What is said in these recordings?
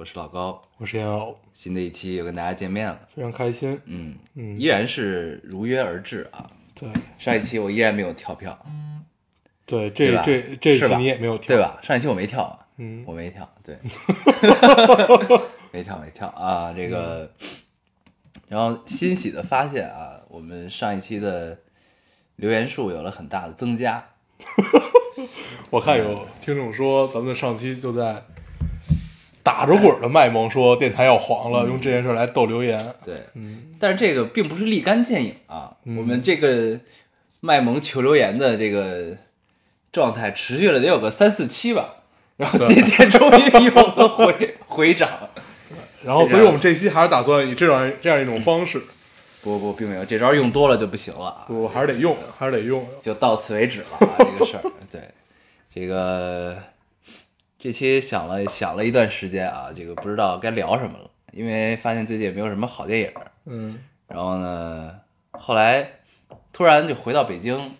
我是老高。我是烟偶，新的一期又跟大家见面了，非常开心。嗯嗯依然是如约而至啊。对上一期我依然没有跳票，对，这这这是你也没有跳，对？吧？上一期我没跳啊，嗯我没跳，对，没跳没跳啊，这个，然后欣喜的发现啊，我们上一期的留言数有了很大的增加，我看有听众说，咱们上期就在打着滚儿的卖萌，说电台要黄了，用这件事来逗留言。对，嗯但是这个并不是立竿见影啊，我们这个卖萌求留言的这个状态持续了得有个三四期吧，然后今天终于有了回回涨。然后，所以我们这期还是打算以这样这样一种方式，不不，并没有，这招用多了就不行了啊。我还是得用，还是得用。就到此为止了啊，这个事儿。对，这个这期想了想了一段时间啊，这个不知道该聊什么了，因为发现最近也没有什么好电影。嗯然后呢，后来突然就回到北京，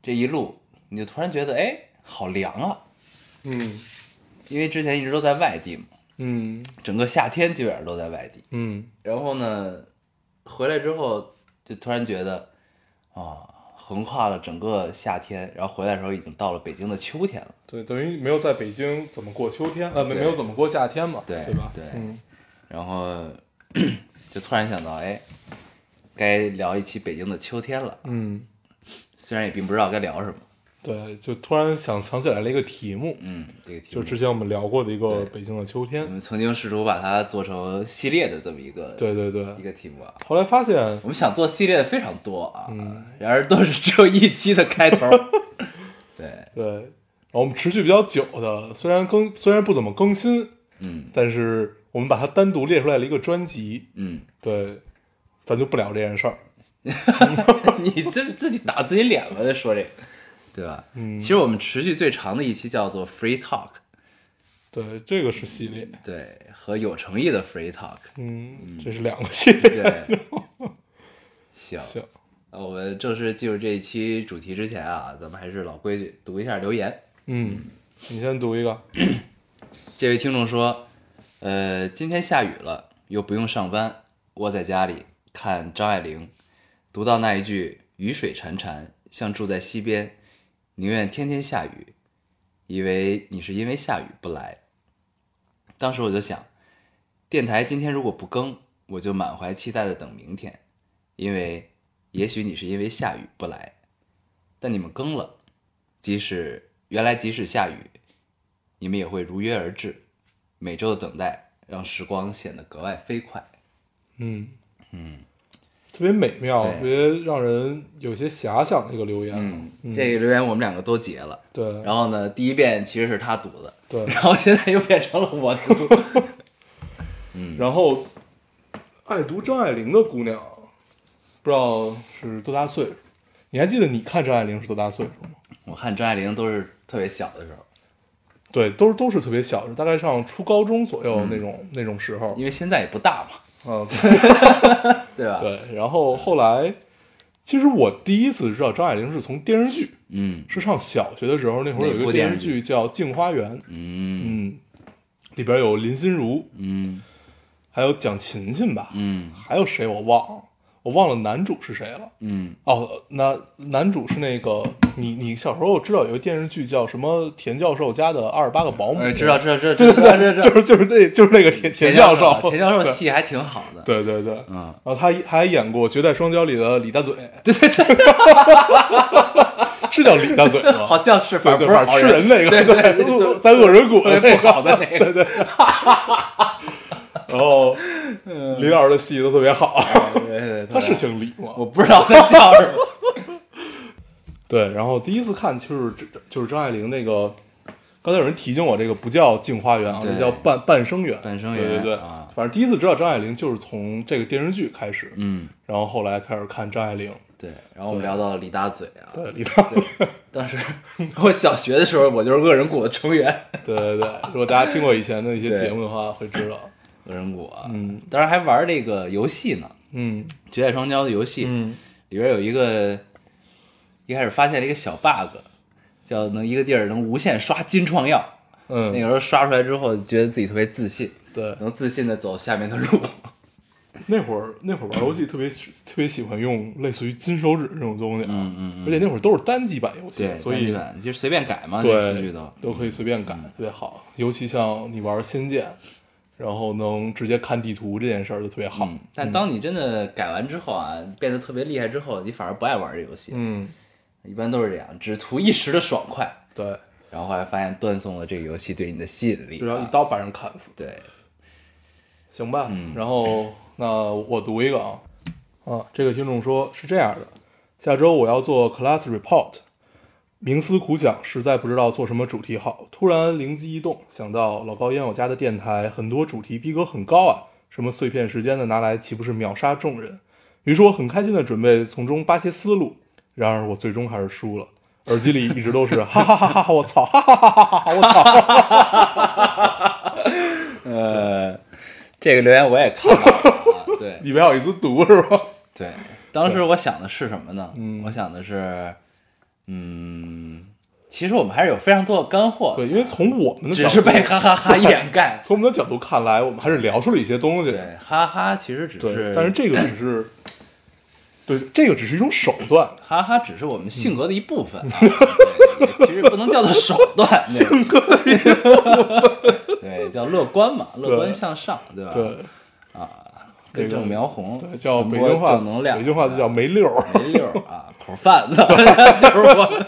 这一路你就突然觉得哎，好凉啊，嗯因为之前一直都在外地嘛，嗯整个夏天基本上都在外地。嗯然后呢，回来之后就突然觉得，啊，横跨了整个夏天，然后回来的时候已经到了北京的秋天了。对，等于没有在北京怎么过秋天，呃，没没有怎么过夏天嘛，对对吧？对嗯然后 就突然想到，哎，该聊一期北京的秋天了。嗯，虽然也并不知道该聊什么，对，就突然想想起来了一个题目，嗯，这个题就之前我们聊过的一个北京的秋天我。们曾经试图把它做成系列的这么一个对对对，一个题目啊。后来发现，我们想做系列的非常多啊，嗯然而都是只有一期的开头。对，对，然后我们持续比较久的，虽然更虽然不怎么更新，嗯但是我们把它单独列出来了一个专辑。嗯。对，咱就不聊这件事儿。你这是自己打自己脸吧？在说这个，对吧？嗯其实我们持续最长的一期叫做 Free Talk，对，这个是系列。对，和有诚意的 Free Talk，嗯，这是两个系列。对。行，行，那我们正式进入这一期主题之前啊，咱们还是老规矩，读一下留言。嗯，你先读一个。这位听众说，呃，今天下雨了，又不用上班，窝在家里看张爱玲，读到那一句“雨水潺潺，像住在溪边，宁愿天天下雨”，以为你是因为下雨不来。当时我就想，电台今天如果不更，我就满怀期待的等明天，因为也许你是因为下雨不来，但你们更了，即使原来即使下雨，你们也会如约而至。每周的等待让时光显得格外飞快。嗯嗯，特别美妙，特别让人有些遐想的一个留言。嗯，这个留言我们两个都截了。对，然后呢，第一遍其实是他读的，对 然后现在又变成了我读。嗯然后爱读张爱玲的姑娘，不知道是多大岁数？你还记得你看张爱玲是多大岁数吗？我看张爱玲都是特别小的时候，对，都是都是特别小，大概上初高中左右那种、那种时候。因为现在也不大嘛，嗯，对吧？，对。然后后来，其实我第一次知道张爱玲是从电视剧，嗯。是上小学的时候，那会儿有一个电视剧叫《镜花缘》，嗯。嗯，里边有林心如，嗯。还有蒋勤勤吧，嗯。还有谁我忘了，我忘了男主是谁了。嗯，哦，那男主是那个你，你小时候知道有个电视剧叫什么？田教授家的二十八个保姆，哎，知道知道知道对对对，知道知道，就是就是那就是那个田田教授，田教授戏还挺好的。对对对，嗯，然后他他还演过《绝代双骄》里的李大嘴，对对对，是叫李大嘴吗？好像是，反对对，正吃人那个，对对在恶人谷那个，不好的那个，对对，然后李老师的戏都特别好，他是姓李吗？我不知道他叫什么。对，然后第一次看就是这就是张爱玲那个，刚才有人提醒我，这个不叫镜花缘啊，这叫半半生缘。半生缘对对对，啊反正第一次知道张爱玲就是从这个电视剧开始，嗯，然后后来开始看张爱玲，对。然后我们聊到了李大嘴啊，对，李大嘴，当时 我小学的时候，我就是恶人谷的成员。对对对，如果大家听过以前的一些节目的话，会知道，恶人谷啊，嗯，当然还玩这个游戏呢，嗯《绝代双骄》的游戏，嗯。里边有一个一开始发现了一个小 bug，叫能一个地儿能无限刷金创药。嗯，那个时候刷出来之后，觉得自己特别自信，对，能自信的走下面的路。那会儿那会儿玩游戏特别喜特别喜欢用类似于金手指这种东西啊，嗯嗯嗯。而且那会儿都是单机版游戏对，，所以单机版就随便改嘛，对都。都可以随便改，特别好。尤其像你玩《仙剑》，然后能直接看地图这件事儿就特别好。嗯，但当你真的改完之后啊，变得特别厉害之后，你反而不爱玩这游戏。嗯，一般都是这样，只图一时的爽快，对，然后后来发现断送了这个游戏对你的吸引力。啊。就让一刀把人砍死。对，行吧，嗯。然后那我读一个啊，啊，这个听众说是这样的，下周我要做 class report，冥思苦想，实在不知道做什么主题好，突然灵机一动，想到老高烟友家的电台很多主题逼格很高啊，什么碎片时间的拿来岂不是秒杀众人？于是我很开心的准备从中扒些思路，然而我最终还是输了。耳机里一直都是哈哈哈哈哈！我操！哈哈哈哈哈！我操！呃，这个留言我也看到了啊，对 你没好意思读是吧？对，当时我想的是什么呢？嗯我想的是，嗯，其实我们还是有非常多的干货，对，因为从我们的只角度，是被哈哈哈掩盖。从我们的角度看来，我们还是聊出了一些东西。对，哈哈，其实只是，但是这个只是，对，这个只是一种手段。哈哈只是我们性格的一部分啊，对其实不能叫做手段，性格对，叫乐观嘛，乐观向上，对吧？对，根正苗红，对，叫北京话，正能量，北京话就叫没溜儿。没溜儿啊，口贩子 就是我，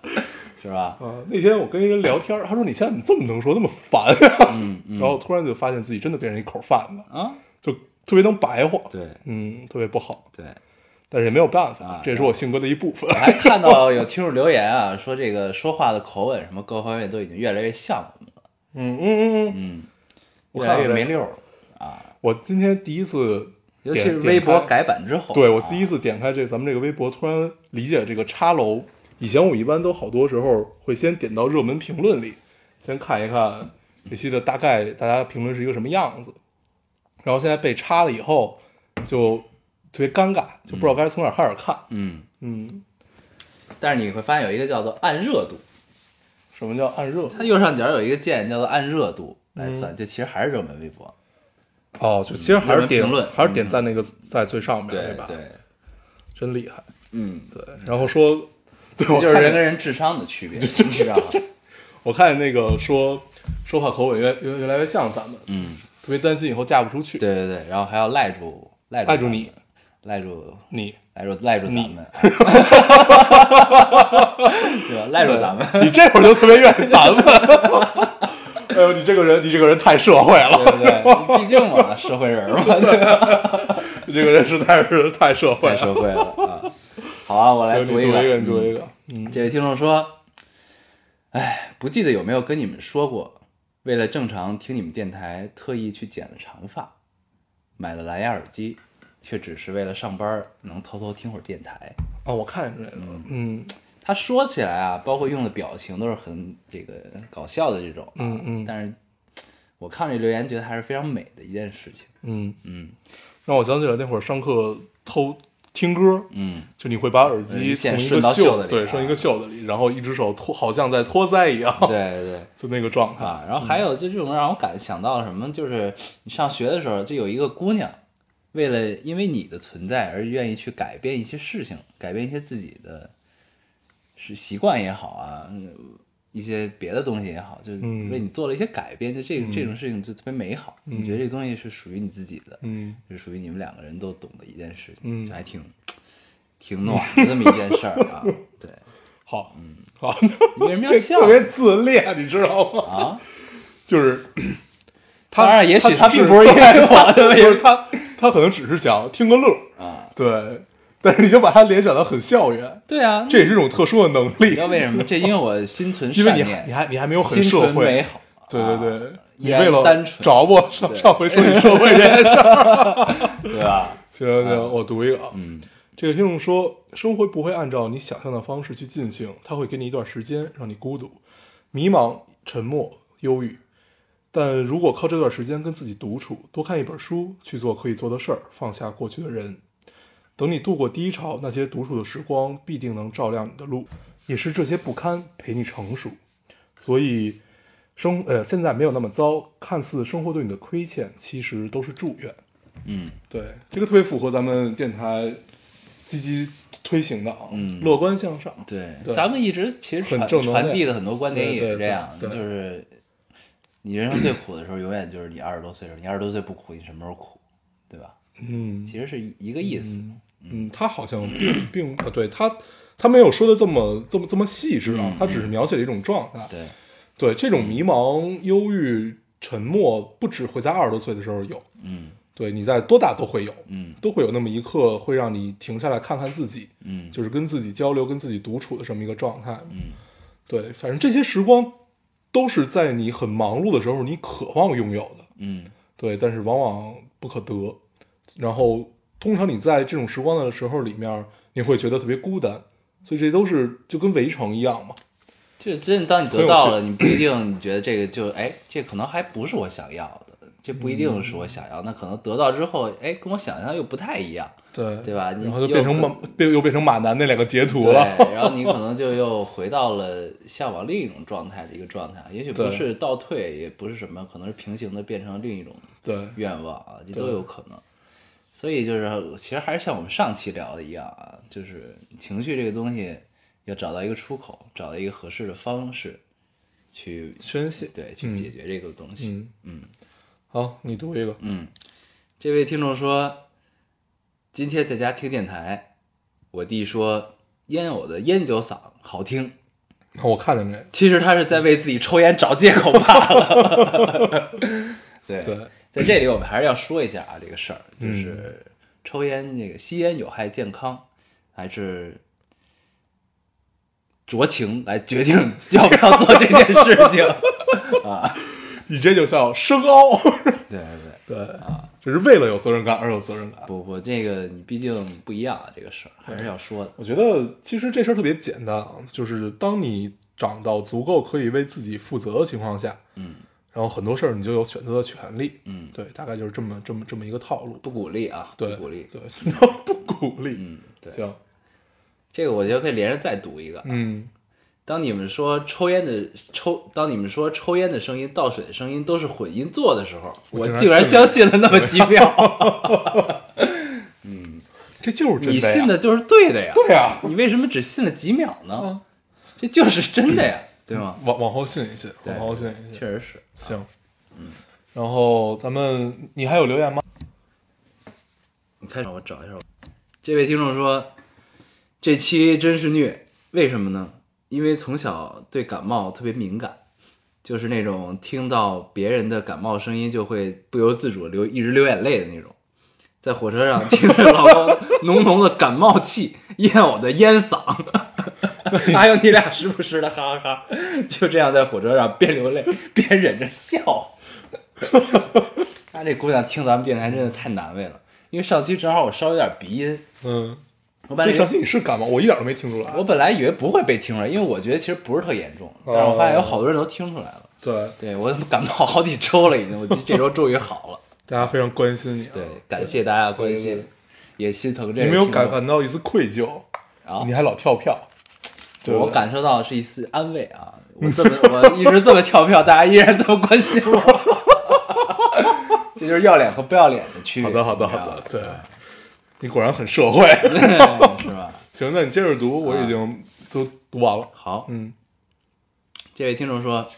是吧？啊，那天我跟一人聊天，他说：“你现在怎么这么能说，那么烦呀、嗯嗯。然后突然就发现自己真的变成一口贩子，啊，就特别能白话，对。嗯，特别不好，对。但是也没有办法，啊这也是我性格的一部分。我。还看到有听众留言啊，说这个说话的口吻什么各方面都已经越来越像我们了，嗯嗯嗯嗯，嗯，越来越没溜了啊，我今天第一次尤其是微博改版之后，对我啊第一次点开这咱们这个微博，突然理解这个插楼。以前我一般都好多时候会先点到热门评论里，先看一看这期的大概大家评论是一个什么样子。然后现在被插了以后，就特别尴尬，就不知道该从哪儿开始看。嗯，嗯，但是你会发现有一个叫做按热度，什么叫按热？它右上角有一个键叫做按热度来嗯算，就其实还是热门微博，哦，就其实还是点还是点赞那个在最上面，吧？对对，真厉害。嗯，对，然后说，对就是人跟人智商的区别，你知道吗？我看见那个说说话口吻越越越来越像咱们，嗯，特别担心以后嫁不出去。对对对，然后还要赖住赖住赖住你，赖住你赖住赖住咱你们，对吧？赖住咱们，你这会儿就特别愿意咱们。哎呦，你这个人，你这个人太社会了，对不对？毕竟嘛，社会人嘛，对吧？你这个人实在是太社会了。太社会了啊！好啊，我来读一个，读一个，嗯一个。嗯，这位听众说：“哎，不记得有没有跟你们说过，为了正常听你们电台，特意去剪了长发，买了蓝牙耳机，却只是为了上班能偷偷听会儿电台。哦，我看见这个了。嗯他说起来啊，包括用的表情都是很这个搞笑的这种、啊，嗯嗯但是我看这留言，觉得还是非常美的一件事情。嗯，嗯让我想起来那会儿上课偷听歌，嗯，就你会把耳机从一顺个袖到袖子里啊对顺一个袖子里，然后一只手托，好像在托腮一样，对对对。就那个状态。啊，然后还有就这种让我感想到什么，就是你上学的时候，就有一个姑娘，为了因为你的存在而愿意去改变一些事情，改变一些自己的是习惯也好啊，嗯一些别的东西也好，就嗯为你做了一些改变，就这个、这种事情就特别美好。你觉得这个东西是属于你自己的，嗯是属于你们两个人都懂的一件事情，嗯就还挺挺暖的这么一件事儿啊。对，好，嗯，好，你为什么要笑特别自恋，你知道吗？啊？就是 他当然，也许他并不是因为我的 不是他，他可能只是想听个乐儿，啊。对，但是你就把它联想到很校园，对啊，这也是一种特殊的能力。你知，道为什么？这？因为我心存因为你善念，还你还你还没有很社会，存美好。对对对。你为了单纯，找我上上回说你社会这件事儿，对吧？行行，我读一个啊，嗯。这个听众说，生活不会按照你想象的方式去进行，它会给你一段时间，让你孤独、迷茫、沉默、忧郁。但如果靠这段时间跟自己独处，多看一本书，去做可以做的事儿，放下过去的人，等你度过低潮，那些独处的时光必定能照亮你的路，也是这些不堪陪你成熟。所以，生呃现在没有那么糟，看似生活对你的亏欠，其实都是祝愿。嗯，对，这个特别符合咱们电台积极推行的啊，嗯乐观向上。对，对咱们一直其实很传正能量传递的很多观点也是这样，对对就是你人生最苦的时候，永远就是你二十多岁的时候，你二十多岁不苦，你什么时候苦，对吧？嗯其实是一一个意思。嗯，他好像并并呃，对他他没有说的这么这么这么细致啊，他只是描写了一种状态。对，对，这种迷茫、忧郁、沉默，不只会在二十多岁的时候有，嗯对，你在多大都会有，嗯都会有那么一刻，会让你停下来看看自己，嗯就是跟自己交流、跟自己独处的这么一个状态。嗯对，反正这些时光都是在你很忙碌的时候，你渴望拥有的。嗯对，但是往往不可得。然后，通常你在这种时光的时候里面，你会觉得特别孤单，所以这都是就跟围城一样嘛。就真的当你得到了，你不一定你觉得这个就哎，这可能还不是我想要的，这不一定是我想要，那可能得到之后，哎，跟我想象又不太一样，对对吧？你然后就变成马变又变成马南那两个截图，了。然后你 可能就又回到了向往另一种状态的一个状态，也许不是倒退，也不是什么，可能是平行的变成另一种对愿望啊，这都有可能。所以就是，其实还是像我们上期聊的一样啊，就是情绪这个东西要找到一个出口，找到一个合适的方式去宣泄对，去嗯解决这个东西。嗯嗯好，你读一个。嗯，这位听众说，今天在家听电台，我弟说烟偶的烟酒嗓好听，我看见这个。其实他是在为自己抽烟找借口罢了。对，对，在这里我们还是要说一下啊，这个事儿就嗯是抽烟这个吸烟有害健康，还是酌情来决定 要不要做这件事情 啊。你这就叫深凹。对对对，对 啊，就是为了有责任感而有责任感。不不，这个你毕竟不一样啊，这个事儿还是要说的。我觉得其实这事儿特别简单啊，就是当你长到足够可以为自己负责的情况下，嗯然后很多事儿你就有选择的权利。嗯，对，大概就是这么这么这么一个套路。不鼓励啊，对，不鼓励。对，不鼓励。嗯，对，行，这个我觉得可以连着再读一个。嗯，当你们说抽烟的抽，当你们说抽烟的声音、倒水的声音都是混音做的时候，我竟然相信了那么几秒。嗯这就是真你的你。信的就是对的呀，对呀，你为什么只信了几秒呢？啊这就是真的呀，对吗？往往后信一信，对往后信一信。确实是。行，嗯，然后咱们你还有留言吗？你开始，我找一下。这位听众说，这期真是虐，为什么呢？因为从小对感冒特别敏感，就是那种听到别人的感冒声音就会不由自主流一直流眼泪的那种。在火车上听着老高浓浓的感冒气，咽我的烟嗓，还有你俩时不时的哈哈哈，就这样在火车上边流泪边忍着笑。她这姑娘听咱们电台真的太难为了，因为上期正好我稍微有点鼻音，嗯，我本来以为所以上期你是感冒，我一点都没听出来。我本来以为不会被听出来，因为我觉得其实不是特严重，但是我发现有好多人都听出来了。对，对我感冒好几周了，已经，我这周终于好了。大家非常关心你啊。对，感谢大家关对对心，也心疼这你没有听众感感到一丝愧疚？啊你还老跳票，对我感受到是一丝安慰啊！我这么 我一直这么跳票，大家依然这么关心我，这就是要脸和不要脸的区别。好的，好的，好的，对，你果然很社会。是吧？行，那你接着读，我已经都读完了。好，嗯，这位听众说，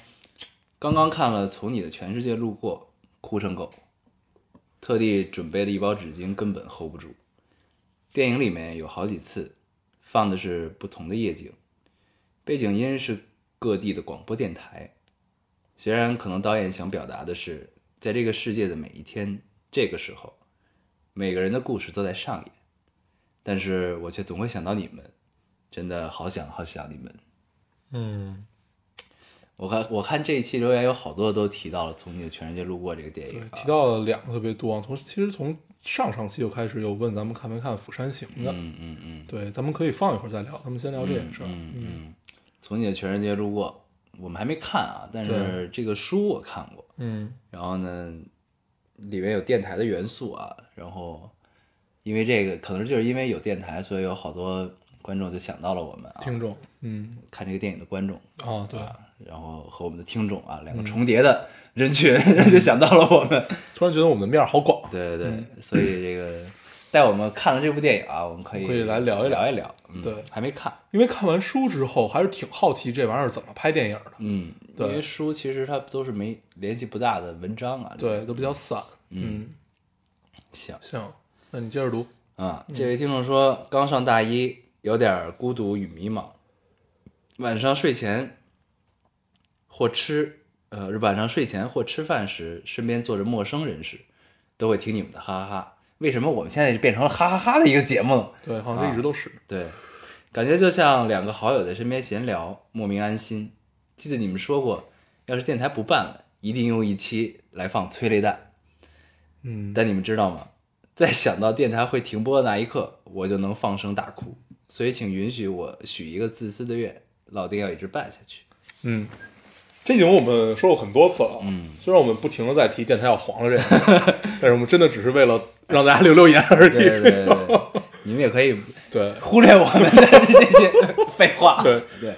刚刚看了《从你的全世界路过》，哭成狗，特地准备了一包纸巾，根本 hold 不住。电影里面有好几次放的是不同的夜景，背景音是各地的广播电台。虽然可能导演想表达的是，在这个世界的每一天，这个时候，每个人的故事都在上演，但是我却总会想到你们，真的好想好想你们。嗯，我看我看这一期留言有好多都提到了《从你的全世界路过》这个电影，，啊提到了两个特别多啊。从其实从上上期就开始有问咱们看没看《釜山行》的，嗯嗯嗯对，咱们可以放一会儿再聊，咱们先聊这件事儿。嗯嗯，从你的全世界路过，我们还没看啊，但是这个书我看过，嗯然后呢，里面有电台的元素啊，然后因为这个可能就是因为有电台，所以有好多观众就想到了我们啊，听众，嗯看这个电影的观众，哦，对，然后和我们的听众啊嗯两个重叠的人群，就想到了我们。突然觉得我们的面儿好广。对对对，所以这个带我们看了这部电影啊，我们可以可以来聊一聊聊一聊。嗯对还没看，因为看完书之后，还是挺好奇这玩意儿怎么拍电影的。嗯，对因为书其实它都是没联系不大的文章啊。对，都比较散。嗯，行行，那你接着读。啊，这位听众说刚上大一，有点孤独与迷茫，晚上睡前或吃呃晚上睡前或吃饭时，身边坐着陌生人时，都会听你们的哈哈哈。为什么我们现在就变成了哈哈哈的一个节目了？对，好像这一直都是。对，感觉就像两个好友在身边闲聊，莫名安心。记得你们说过，要是电台不办了，一定用一期来放催泪弹。嗯，但你们知道吗？在想到电台会停播的那一刻，我就能放声大哭。所以，请允许我许一个自私的愿，老丁要一直办下去。嗯，这已经我们说过很多次了。嗯，虽然我们不停的在提电台要黄了这个，但是我们真的只是为了让大家留留言而已。对对对对，你们也可以 对忽略我们的这些废话。对对，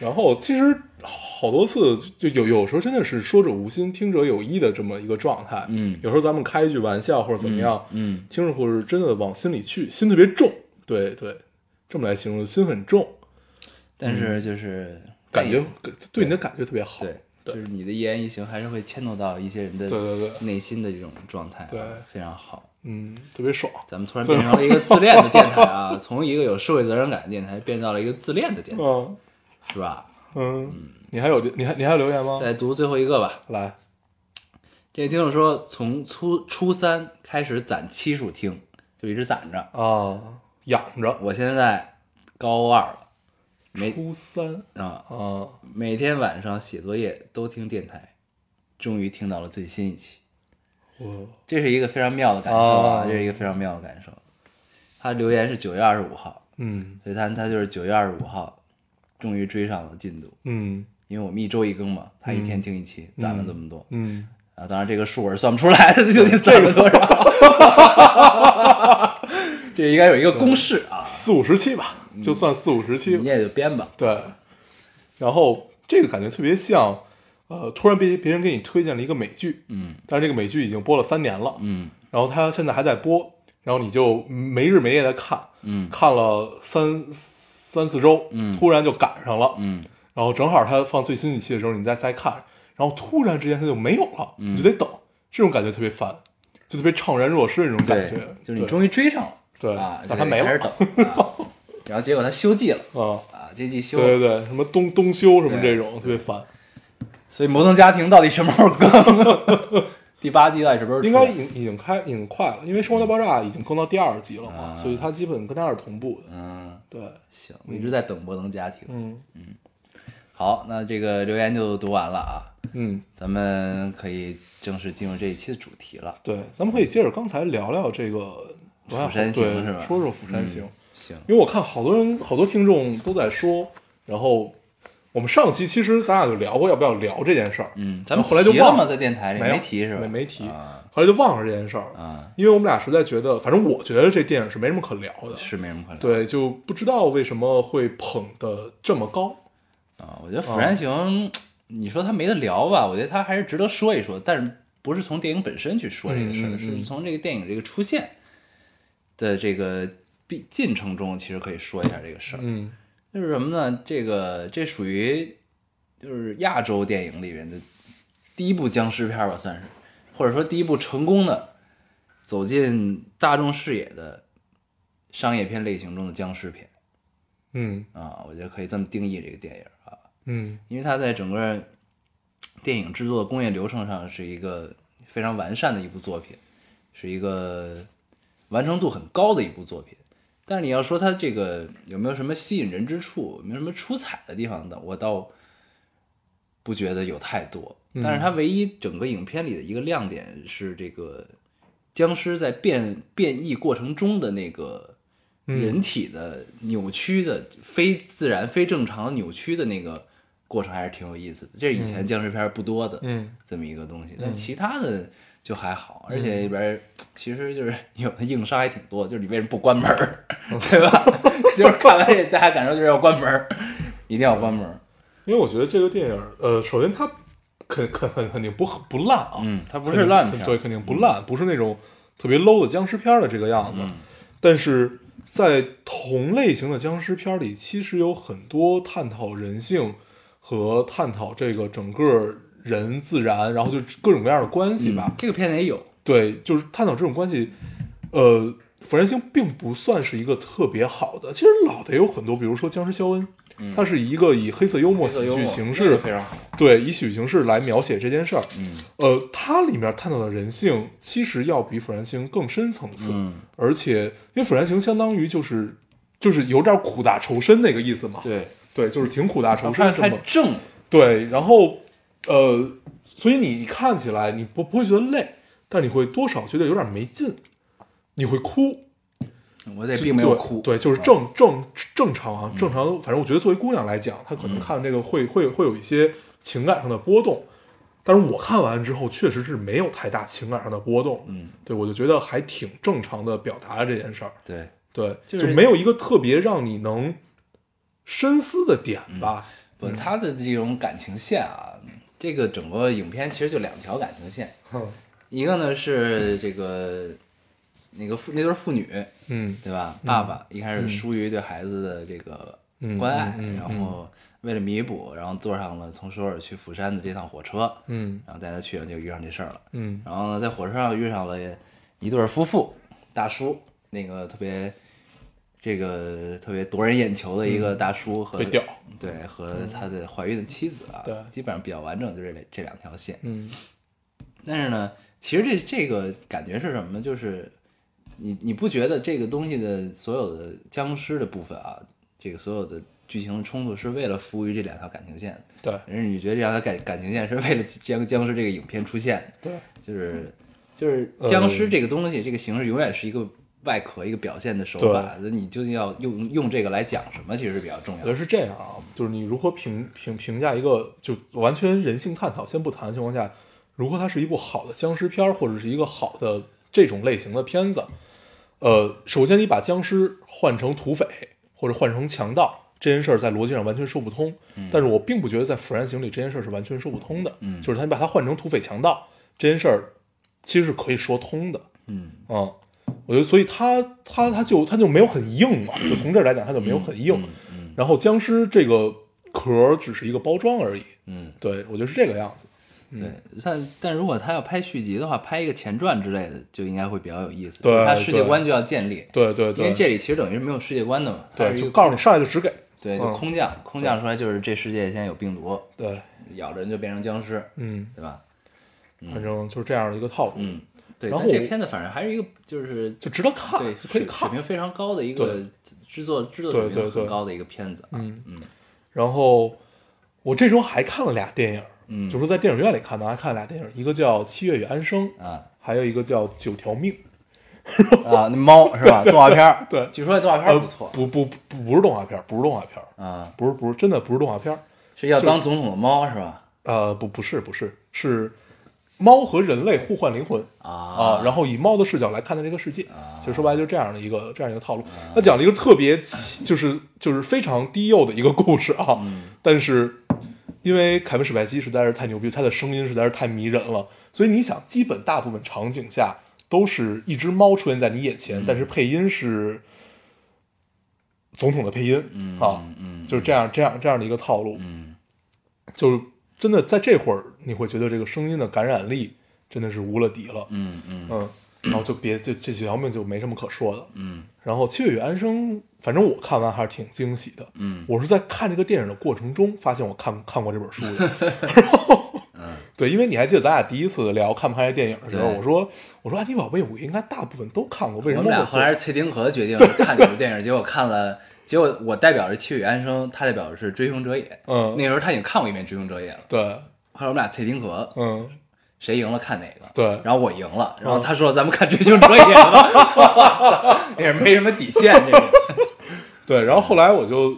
然后其实好多次就有有时候真的是说者无心，听者有意的这么一个状态。嗯有时候咱们开一句玩笑或者怎么样，嗯，听着或者真的往心里去，心特别重。对对，这么来形容，心很重，但是就是感觉对你的感觉特别好。对，就是你的一言一行还是会牵动到一些人的对对对内心的这种状态、啊，对非常好。嗯，特别爽。咱们突然变成了一个自恋的电台啊，从一个有社会责任感的电台变到了一个自恋的电台，嗯是吧？嗯，你还有你还你还有留言吗？再读最后一个吧。来，这个听众说，从初初三开始攒期数听，就一直攒着。啊，养着。我现在高二初三啊，啊，每天晚上写作业都听电台，终于听到了最新一期。哦这是一个非常妙的感受啊，哦这是一个非常妙的感受。他留言是九月二十五号，嗯所以他他就是九月二十五号，终于追上了进度。嗯因为我们一周一更嘛，他一天听一期，攒了这么多嗯，啊。当然这个数我是算不出来的，究竟攒了多少？这应该有一个公式啊，四五十期吧，就算四五十期你。也就编吧。对，然后这个感觉特别像，呃，突然别别人给你推荐了一个美剧，嗯但是这个美剧已经播了三年了，嗯。然后它现在还在播，然后你就没日没夜的看，嗯。看了三三四周，嗯突然就赶上了，嗯。然后正好它放最新一期的时候，你再再看，然后突然之间它就没有了，嗯。你就得等，这种感觉特别烦，就特别怅然若失那种感觉，，就是你终于追上了，对啊，但它没了还是等，啊然后结果他休季了啊，啊，这季休对对对，什么冬冬休什么对这种特别烦，所以《摩登家庭》到底什么时候更？第八季到底什么时候出？应该已经已经开已经快了，因为《生活大爆炸》已经更到第二季了嘛，啊所以它基本跟它是同步的。嗯，对，行，我一直在等《摩登家庭》。嗯嗯好，那这个留言就读完了啊，嗯，咱们可以正式进入这一期的主题了。对，咱们可以接着刚才聊聊这个釜山行对是吧说说《釜山行》嗯行，因为我看好多人好多听众都在说，然后我们上期其实咱俩就聊过要不要聊这件事儿，嗯，咱们后来就？忘了在电台里没有提是吧？没没提啊后来就忘了这件事儿，啊，因为我们俩实在觉得，反正我觉得这电影是没什么可聊的，是没什么可聊。对，就不知道为什么会捧的这么高。啊，我觉得《釜山行》你说它没得聊吧？我觉得它还是值得说一说，但是不是从电影本身去说这个事儿，嗯嗯嗯是从这个电影这个出现的这个必进程中，其实可以说一下这个事儿。嗯就是什么呢？这个这属于就是亚洲电影里面的第一部僵尸片吧，算是，或者说第一部成功的走进大众视野的商业片类型中的僵尸片嗯啊，我觉得可以这么定义这个电影啊，嗯因为它在整个电影制作的工业流程上是一个非常完善的一部作品，是一个完成度很高的一部作品。但是你要说它这个有没有什么吸引人之处，有没有什么出彩的地方的，我倒不觉得有太多，嗯。但是它唯一整个影片里的一个亮点是这个僵尸在变变异过程中的那个嗯人体的扭曲的、非自然、非正常扭曲的那个过程，还是挺有意思的。这是以前僵尸片不多的，嗯。这么一个东西，但其他的就还好，而且里边其实就是 有的硬伤还挺多，就是你为什么不关门儿，对吧？就是看完这大家感受就是要关门儿，一定要关门儿。因为我觉得这个电影，呃，首先它肯肯肯肯定不不烂啊，嗯，它不不是烂片，对，肯定不烂，不是那种特别 low 的僵尸片的这个样子。嗯但是在同类型的僵尸片里，其实有很多探讨人性和探讨这个整个人自然，然后就各种各样的关系吧。嗯这个片子也有，对，就是探讨这种关系。呃，釜山行并不算是一个特别好的，其实老的也有很多，比如说僵尸肖恩，它是一个以黑色幽默喜剧形式非常好。对，以喜剧形式来描写这件事儿。嗯呃，它里面探讨的人性其实要比《釜山行》更深层次，嗯，而且因为《釜山行》相当于就是就是有点苦大仇深那个意思嘛，对，对，就是挺苦大仇深什么，正，对，然后呃，所以你看起来你不不会觉得累，但你会多少觉得有点没劲，你会哭，我这并没有哭，对，就是正正正常啊，正常。反正我觉得作为姑娘来讲，她嗯可能看这个会会会有一些情感上的波动，但是我看完之后确实是没有太大情感上的波动，嗯，对我就觉得还挺正常的表达了这件事儿，对，对，就就没有一个特别让你能深思的点嗯。吧，不，他的这种感情线啊，这个整个影片其实就两条感情线，一个呢是这个那个父那对父女，嗯。对吧？爸爸一开始疏于对孩子的这个嗯。关爱，然后为了弥补，然后坐上了从首尔去釜山的这趟火车，嗯。然后带他去了，就遇上这事儿了。嗯。然后呢，在火车上遇上了一对儿夫妇，大叔，那个特别这个特别夺人眼球的一个大叔和、对和他的怀孕的妻子啊，对基本上比较完整，就这这两条线。嗯但是呢，其实这这个感觉是什么呢？就是你你不觉得这个东西的所有的僵尸的部分啊，这个所有的剧情的冲突是为了服务于这两条感情线？对而是你觉得这两条感感情线是为了僵僵尸这个影片出现？对，就是就是呃僵尸这个东西，这个形式永远是一个外壳，一个表现的手法。那你究竟要用用这个来讲什么，其实是比较重要的。我觉得是这样啊，就是你如何评评评价一个就完全人性探讨，先不谈的情况下，如何它是一部好的僵尸片儿，或者是一个好的这种类型的片子，呃，首先你把僵尸换成土匪或者换成强盗这件事儿，在逻辑上完全说不通。但是我并不觉得在《釜山行》里这件事儿是完全说不通的。嗯就是他把它换成土匪强盗这件事儿，其实是可以说通的。嗯嗯，我觉得，所以他他他就他就没有很硬嘛，就从这儿来讲，他就没有很硬。嗯然后僵尸这个壳只是一个包装而已。嗯，对我觉得是这个样子。对。但但如果他要拍续集的话，拍一个前传之类的，就应该会比较有意思。对他世界观就要建立。对对对，因为这里其实等于是没有世界观的嘛，对就告诉你上来就只给。对，就嗯空降，空降出来就是这世界现在有病毒，对，咬着人就变成僵尸，嗯，对吧？反正就是这样的一个套路，嗯，对。然后这片子反正还是一个就是就值得看，对可以看。水水平非常高的一个制作制作水平很高的一个片子啊。嗯嗯然后我这周还看了俩电影，嗯就是在电影院里看的，还看了俩电影，一个叫《七月与安生》，啊还有一个叫《九条命》。啊，那猫 是吧？动画片儿，对据说动画片不错不不不不是动画片儿，不是动画片儿，啊，不是不是真的不是动画片儿。是要当总统的猫是吧？呃，不不是不是是猫和人类互换灵魂。啊。啊，然后以猫的视角来看待这个世界，其实说白了就是这样的一个这样一个套路。他讲了一个特别就是就是非常低幼的一个故事啊，但是因为凯文史派西实在是太牛逼，他的声音实在是太迷人了，所以你想，基本大部分场景下都是一只猫出现在你眼前，但是配音是总统的配音、嗯啊，嗯就是这样这样这样的一个套路，嗯。就是真的在这会儿，你会觉得这个声音的感染力真的是无了敌了，嗯嗯。嗯，然后就别这这几条命就没什么可说的，嗯。然后《七月与安生》，反正我看完还是挺惊喜的，嗯。我是在看这个电影的过程中发现我看看过这本书的，然后，对，因为你还记得咱俩第一次聊看不看这电影的时候，我说我说安妮宝贝，我应该大部分都看过，为什我么我们俩后来是崔丁河决定 看这部电影，结果看了，结果我代表着七语安生，他代表的是追凶者也。嗯那时候他已经看过一遍追凶者也了。对，后来我们俩蔡丁河，嗯，谁赢了看哪个。对然后我赢了，然后他说咱们看追凶者也吧，也是没什么底线这个。对，然后后来我就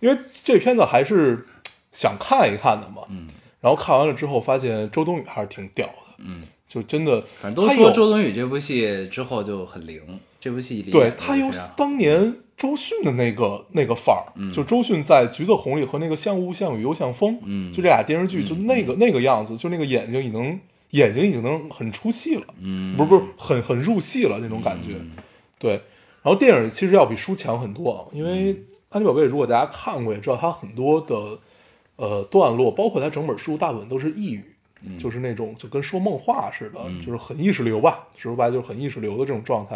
因为这片子还是想看一看的嘛，嗯，然后看完了之后发现周冬雨还是挺屌的，嗯，就真的，反正都说周冬雨这部戏之后就很灵，这部戏里对他有非常好当年周迅的那个那个范儿，嗯。就周迅在《橘子红》里和那个《像雾像雨又像风》，嗯。就这俩电视剧，就那个那个样子，就那个眼睛已能眼睛已经能很出戏了，嗯，不是不是很很入戏了那种感觉，对。然后电影其实要比书强很多，啊，因为嗯《安妮宝贝》如果大家看过也知道，它很多的呃段落，包括它整本书大部分都是抑语，嗯。就是那种就跟说梦话似的，就是很意识流吧，说白了就是很意识流的这种状态。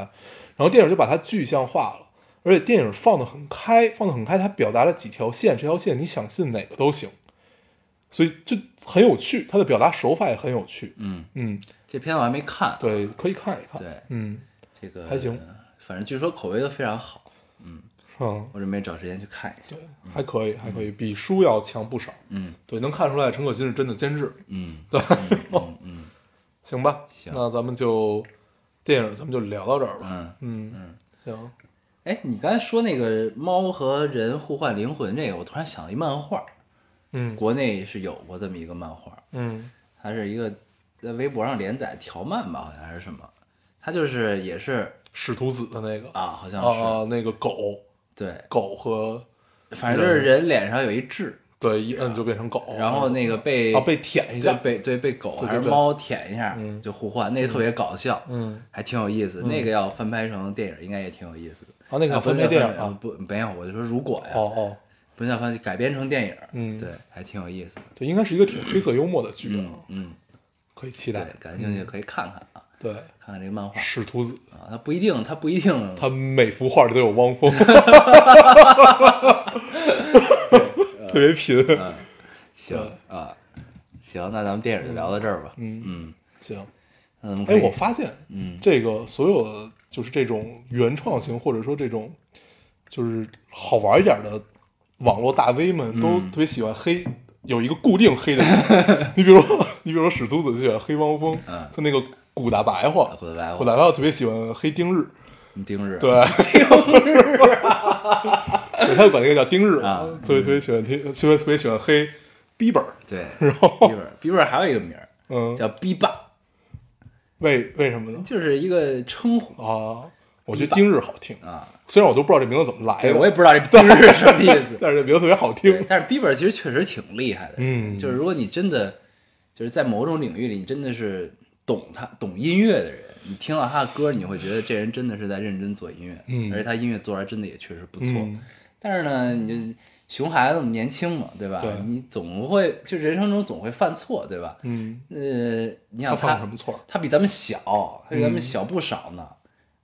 然后电影就把它具象化了，而且电影放得很开，放得很开，它表达了几条线，这条线你想信哪个都行，所以就很有趣，它的表达手法也很有趣。嗯，嗯，这片我还没看，对，可以看一看。对嗯这个还行，反正据说口碑都非常好，嗯，我准备找时间去看一下。对，还可以，还可以，比书要强不少。嗯对，能看出来陈可辛是真的监制。嗯，对，嗯嗯行吧，行那咱们就电影咱们就聊到这儿吧。嗯。嗯嗯，行，哎，你刚才说那个猫和人互换灵魂这个，我突然想到一漫画，嗯。国内是有过这么一个漫画，嗯。它是一个在微博上连载条漫吧，好像还是什么，它就是也是使徒子的那个啊，好像是、那个狗。对，狗和反正就是人脸上有一痣，对一摁就变成狗，然后那个被啊被舔一下，对被对被狗还是猫舔一下嗯就互换，那个特别搞笑，嗯还挺有意思。那个要翻拍成电影，应该也挺有意思的。啊那个啊翻拍电影啊啊，不没有，我就说如果呀，哦哦，不叫翻改编成电影，嗯对，还挺有意思的。对，应该是一个挺黑色幽默的剧嗯啊，嗯，可以期待，。感兴趣可以看看啊，对，看看这个漫画使徒子，啊，他不一定，他不一定，他每幅画里都有汪峰，特别贫。嗯，行啊，行，那咱们电影就聊到这儿吧。嗯嗯，行，那咱们可以，哎，我发现，嗯这个所有的就是这种原创型，或者说这种就是好玩一点的网络大 V 们，都嗯特别喜欢黑，有一个固定黑的人。你比如，你比如说史徒子就喜欢黑汪峰，嗯就那个古大白话，古大白话古大白话特别喜欢黑丁日，丁日，对，对，他就管那个叫丁日啊特别特别喜欢听，特别特别喜欢黑 Bieber，对，逼本儿，逼本儿还有一个名儿嗯，叫逼爸，为为什么呢？就是一个称呼啊，我觉得丁日好听，啊。虽然我都不知道这名字怎么来对，的，我也不知道这 丁日是什么意思。但是这名字特别好听。但是 Bieber 其实确实挺厉害的，嗯就是如果你真的就是在某种领域里，你真的是懂他懂音乐的人，你听到他的歌，你会觉得这人真的是在认真做音乐，嗯而且他音乐做出来真的也确实不错。嗯但是呢，你就熊孩子那么年轻嘛，对吧？对你总会就人生中总会犯错，对吧？嗯，呃，你想他犯他过什么错？他比咱们小，他比咱们嗯小不少呢。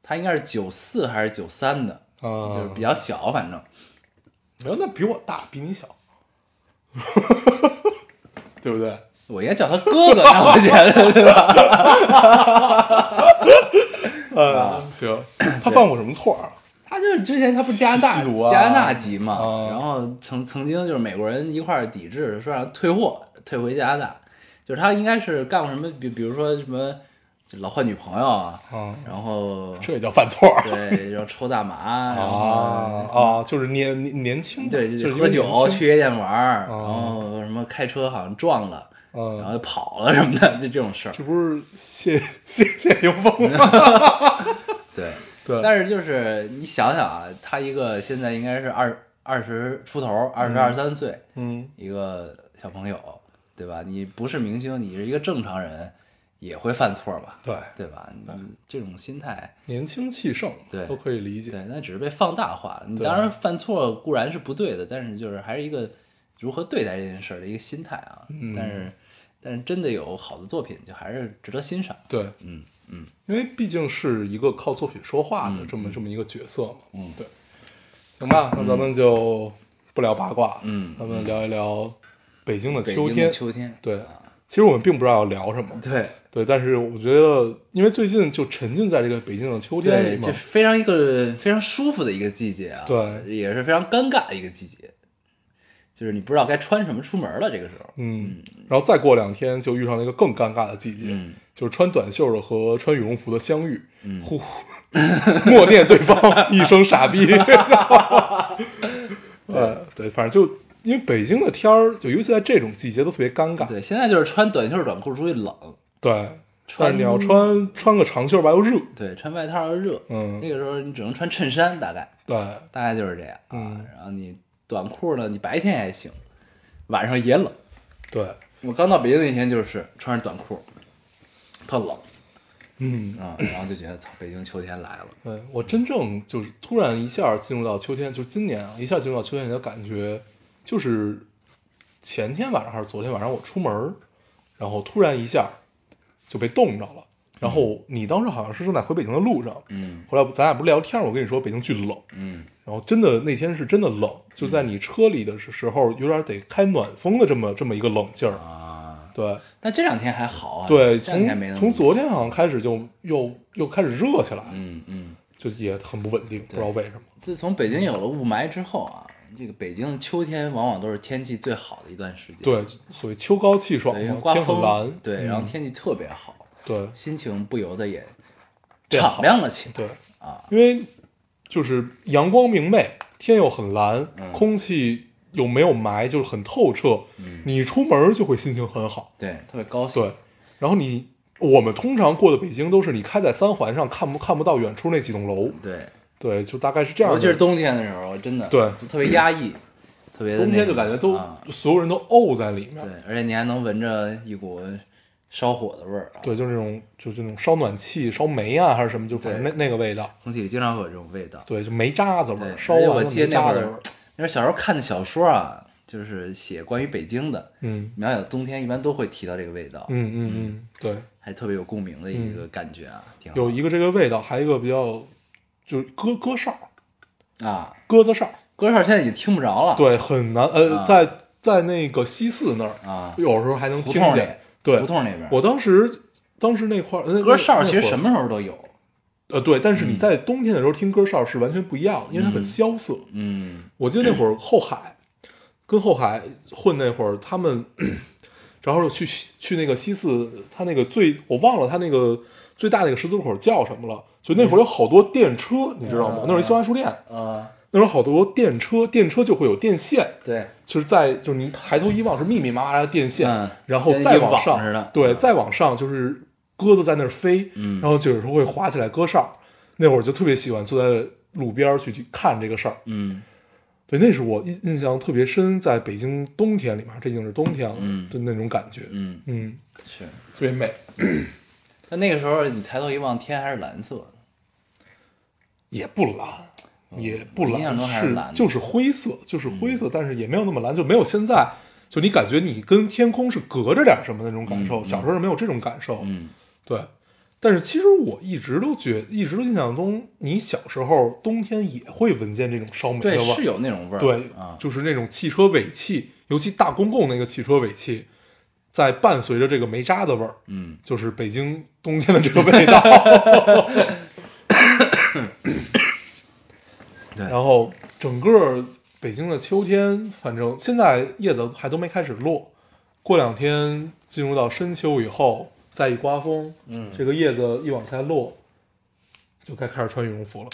他应该是九四还是九三的，啊，就是比较小，反正。没有，那比我大，比你小，对不对？我应该叫他哥哥，那 我觉得，对吧？啊，行，他犯过什么错啊？他就是之前他不是加拿大、啊加拿大籍嘛，啊然后曾曾经就是美国人一块儿抵制，说让退货，退回加拿大。就是他应该是干过什么，比比如说什么老换女朋友啊，啊，然后这也叫犯错对，然后抽大麻，然后啊啊，就是年年年轻，对，就是喝酒去夜店玩然后什么开车好像撞了，然嗯，后就跑了什么的，就这种事儿。这不是谢谢谢霆锋吗？对，对，但是就是你想想啊，他一个现在应该是二二十出头，二十二三岁，嗯，一个小朋友，对吧？你不是明星，你是一个正常人，也会犯错吧？对，对吧？你这种心态，年轻气盛，对都可以理解。对，那只是被放大化了。你当然犯错固然是不对的，但是就是还是一个如何对待这件事儿的一个心态啊。嗯但是但是真的有好的作品，就还是值得欣赏。对，嗯嗯，因为毕竟是一个靠作品说话的嗯这么这么一个角色嘛。嗯对。行吧，那咱们就不聊八卦了，嗯咱们聊一聊北京的秋天。秋天，对啊，其实我们并不知道要聊什么，对对，但是我觉得，因为最近就沉浸在这个北京的秋天对，里嘛就是，非常一个非常舒服的一个季节啊，对也是非常尴尬的一个季节，就是你不知道该穿什么出门了，这个时候，嗯，然后再过两天就遇上了一个更尴尬的季节，嗯。就是穿短袖的和穿羽绒服的相遇，互默念对方 一声傻逼。对 对，反正就因为北京的天儿，就尤其在这种季节都特别尴尬。对，现在就是穿短袖短裤出去冷，对，穿但是你要穿穿个长袖吧又热，对，穿外套又热，嗯。那个时候你只能穿衬衫，大概对。大概就是这样啊。嗯。然后你短裤呢，你白天还行，晚上也冷。对，我刚到北京那天就是穿着短裤，特冷。嗯，啊，然后就觉得操，北京秋天来了。对我真正就是突然一下进入到秋天，就今年啊，一下进入到秋天的感觉，就是前天晚上还是昨天晚上我出门，然后突然一下就被冻着了。然后你当时好像是正在回北京的路上，嗯。后来咱俩不是聊天儿，我跟你说北京巨冷，嗯，然后真的那天是真的冷，就在你车里的时候有点得开暖风的这么这么一个冷劲儿。啊，对。但这两天还好啊，对，从从昨天好像开始就又又开始热起来了，嗯嗯，就也很不稳定，不知道为什么。自从北京有了雾霾之后啊，这个北京的秋天往往都是天气最好的一段时间。对，所谓秋高气爽天很风，蓝，对，嗯。然后天气特别好，对。心情不由得也敞亮了起来。对，啊，因为就是阳光明媚，天又很蓝，嗯。空气又没有霾，就是很透彻，嗯。你出门就会心情很好。对，特别高兴。对，然后你我们通常过的北京都是你开在三环上看不看不到远处那几栋楼，对，对，就大概是这样的。尤其是冬天的时候，真的对。就特别压抑，特别的冬天就感觉都、啊。所有人都沤在里面。对，，而且你还能闻着一股烧火的味儿啊。对，就是那种就是那种烧暖气、烧煤啊，还是什么，就反正那那个味道，空气里经常会有这种味道。对，就煤渣子味对，儿，烧完了我记得那味儿，，那时候小时候看的小说啊，就是写关于北京的，嗯描写冬天一般都会提到这个味道，嗯嗯嗯，对，还特别有共鸣的一个感觉啊，挺好有一个这个味道，还有一个比较就是鸽鸽哨、啊。鸽子哨，鸽哨现在已经听不着了，对，很难，呃，啊在在那个西四那儿，啊，有时候还能听见，对胡，同那边，我当时当时那块儿，那歌哨其实什？么时候都有，呃，对，但是你在冬天的时候听歌哨是完全不一样的，因为它很萧瑟。嗯我记得那会儿后海跟后海混那会儿，他们 然后去去那个西四，他那个最我忘了他那个最大那个十字路口叫什么了。就那会儿有好多电车，你知道吗？那是一新华书店，呃，那时候好多电车，电车就会有电线，对，就是在就是你抬头一望是密密麻麻的电线，嗯然后再往上，对，嗯再往上就是鸽子在那儿飞，嗯然后就有时候会滑起来鸽哨。那会儿就特别喜欢坐在路边儿去去看这个事儿，嗯对，那是我印印象特别深，在北京冬天里面，这已经是冬天了，嗯的那种感觉，嗯，嗯，是。特别美，但那个时候你抬头一望，天还是蓝色的，也不蓝，也不蓝，是就是灰色，就是灰色，但是也没有那么蓝，就没有现在，就你感觉你跟天空是隔着点什么那种感受，小时候是没有这种感受，嗯对。但是其实我一直都觉，一直都印象中，你小时候冬天也会闻见这种烧煤的味对，儿，是有那种味儿，对，啊，就是那种汽车尾气，尤其大公共那个汽车尾气，在伴随着这个煤渣的味儿，嗯，就是北京冬天的这个味道。对。然后整个北京的秋天，反正现在叶子还都没开始落，过两天进入到深秋以后，再一刮风，嗯。这个叶子一往下落，就该开始穿羽绒服了。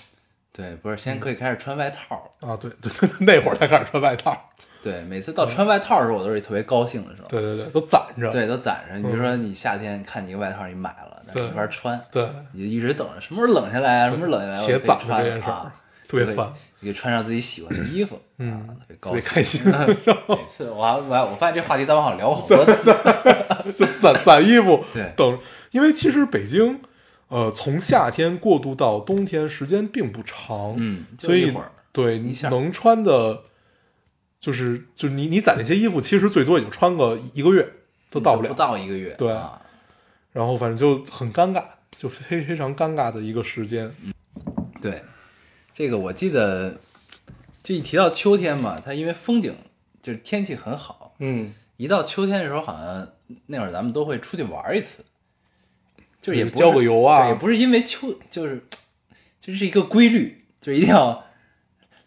对，不是，先可以开始穿外套。了。啊，对对对，那会儿才开始穿外套，对，每次到穿外套的时候，我都是特别高兴的时候。对对对，都攒着，对，都攒着。你比如说，你夏天看你一个外套，你买了，但是没法穿，对，你就一直等着什么时候冷下来啊，什么时候冷下来，我就可以且攒着穿这件事儿。啊，特别烦，你可以穿上自己喜欢的衣服，嗯啊，特别高兴，开心，每次我还我还我发现这话题咱们好像聊过好多次，就攒攒衣服，对等，因为其实北京，呃，从夏天过渡到冬天时间并不长，嗯所以对你想能穿的，就是就是你你攒那些衣服，其实最多也就穿个一个月都到不了，不到一个月，对啊，然后反正就很尴尬，就非非常尴尬的一个时间，对，这个我记得，就一提到秋天嘛，它因为风景就是天气很好，嗯一到秋天的时候，好像那会儿咱们都会出去玩一次，就是也郊个游啊对，也不是因为秋，就是这是一个规律，就一定要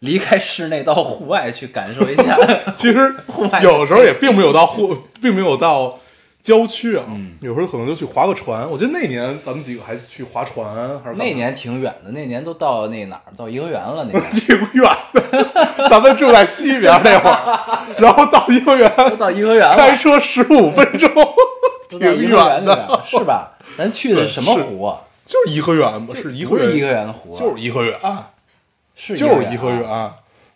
离开室内到户外去感受一下。其实户外有时候也并没有到户，并没有到郊区啊，嗯有时候可能就去划个船。我记得那年咱们几个还去划船，还是那年挺远的，那年都到那哪儿，到颐和园了。那年 挺远的，咱们住在西边那会儿，然后到颐和园都到颐和园开，车十五分钟，挺远的，是吧？咱去的是什么湖啊？就是颐和园嘛，是颐和园，颐和园的湖啊，就是颐和园，是就是颐和园。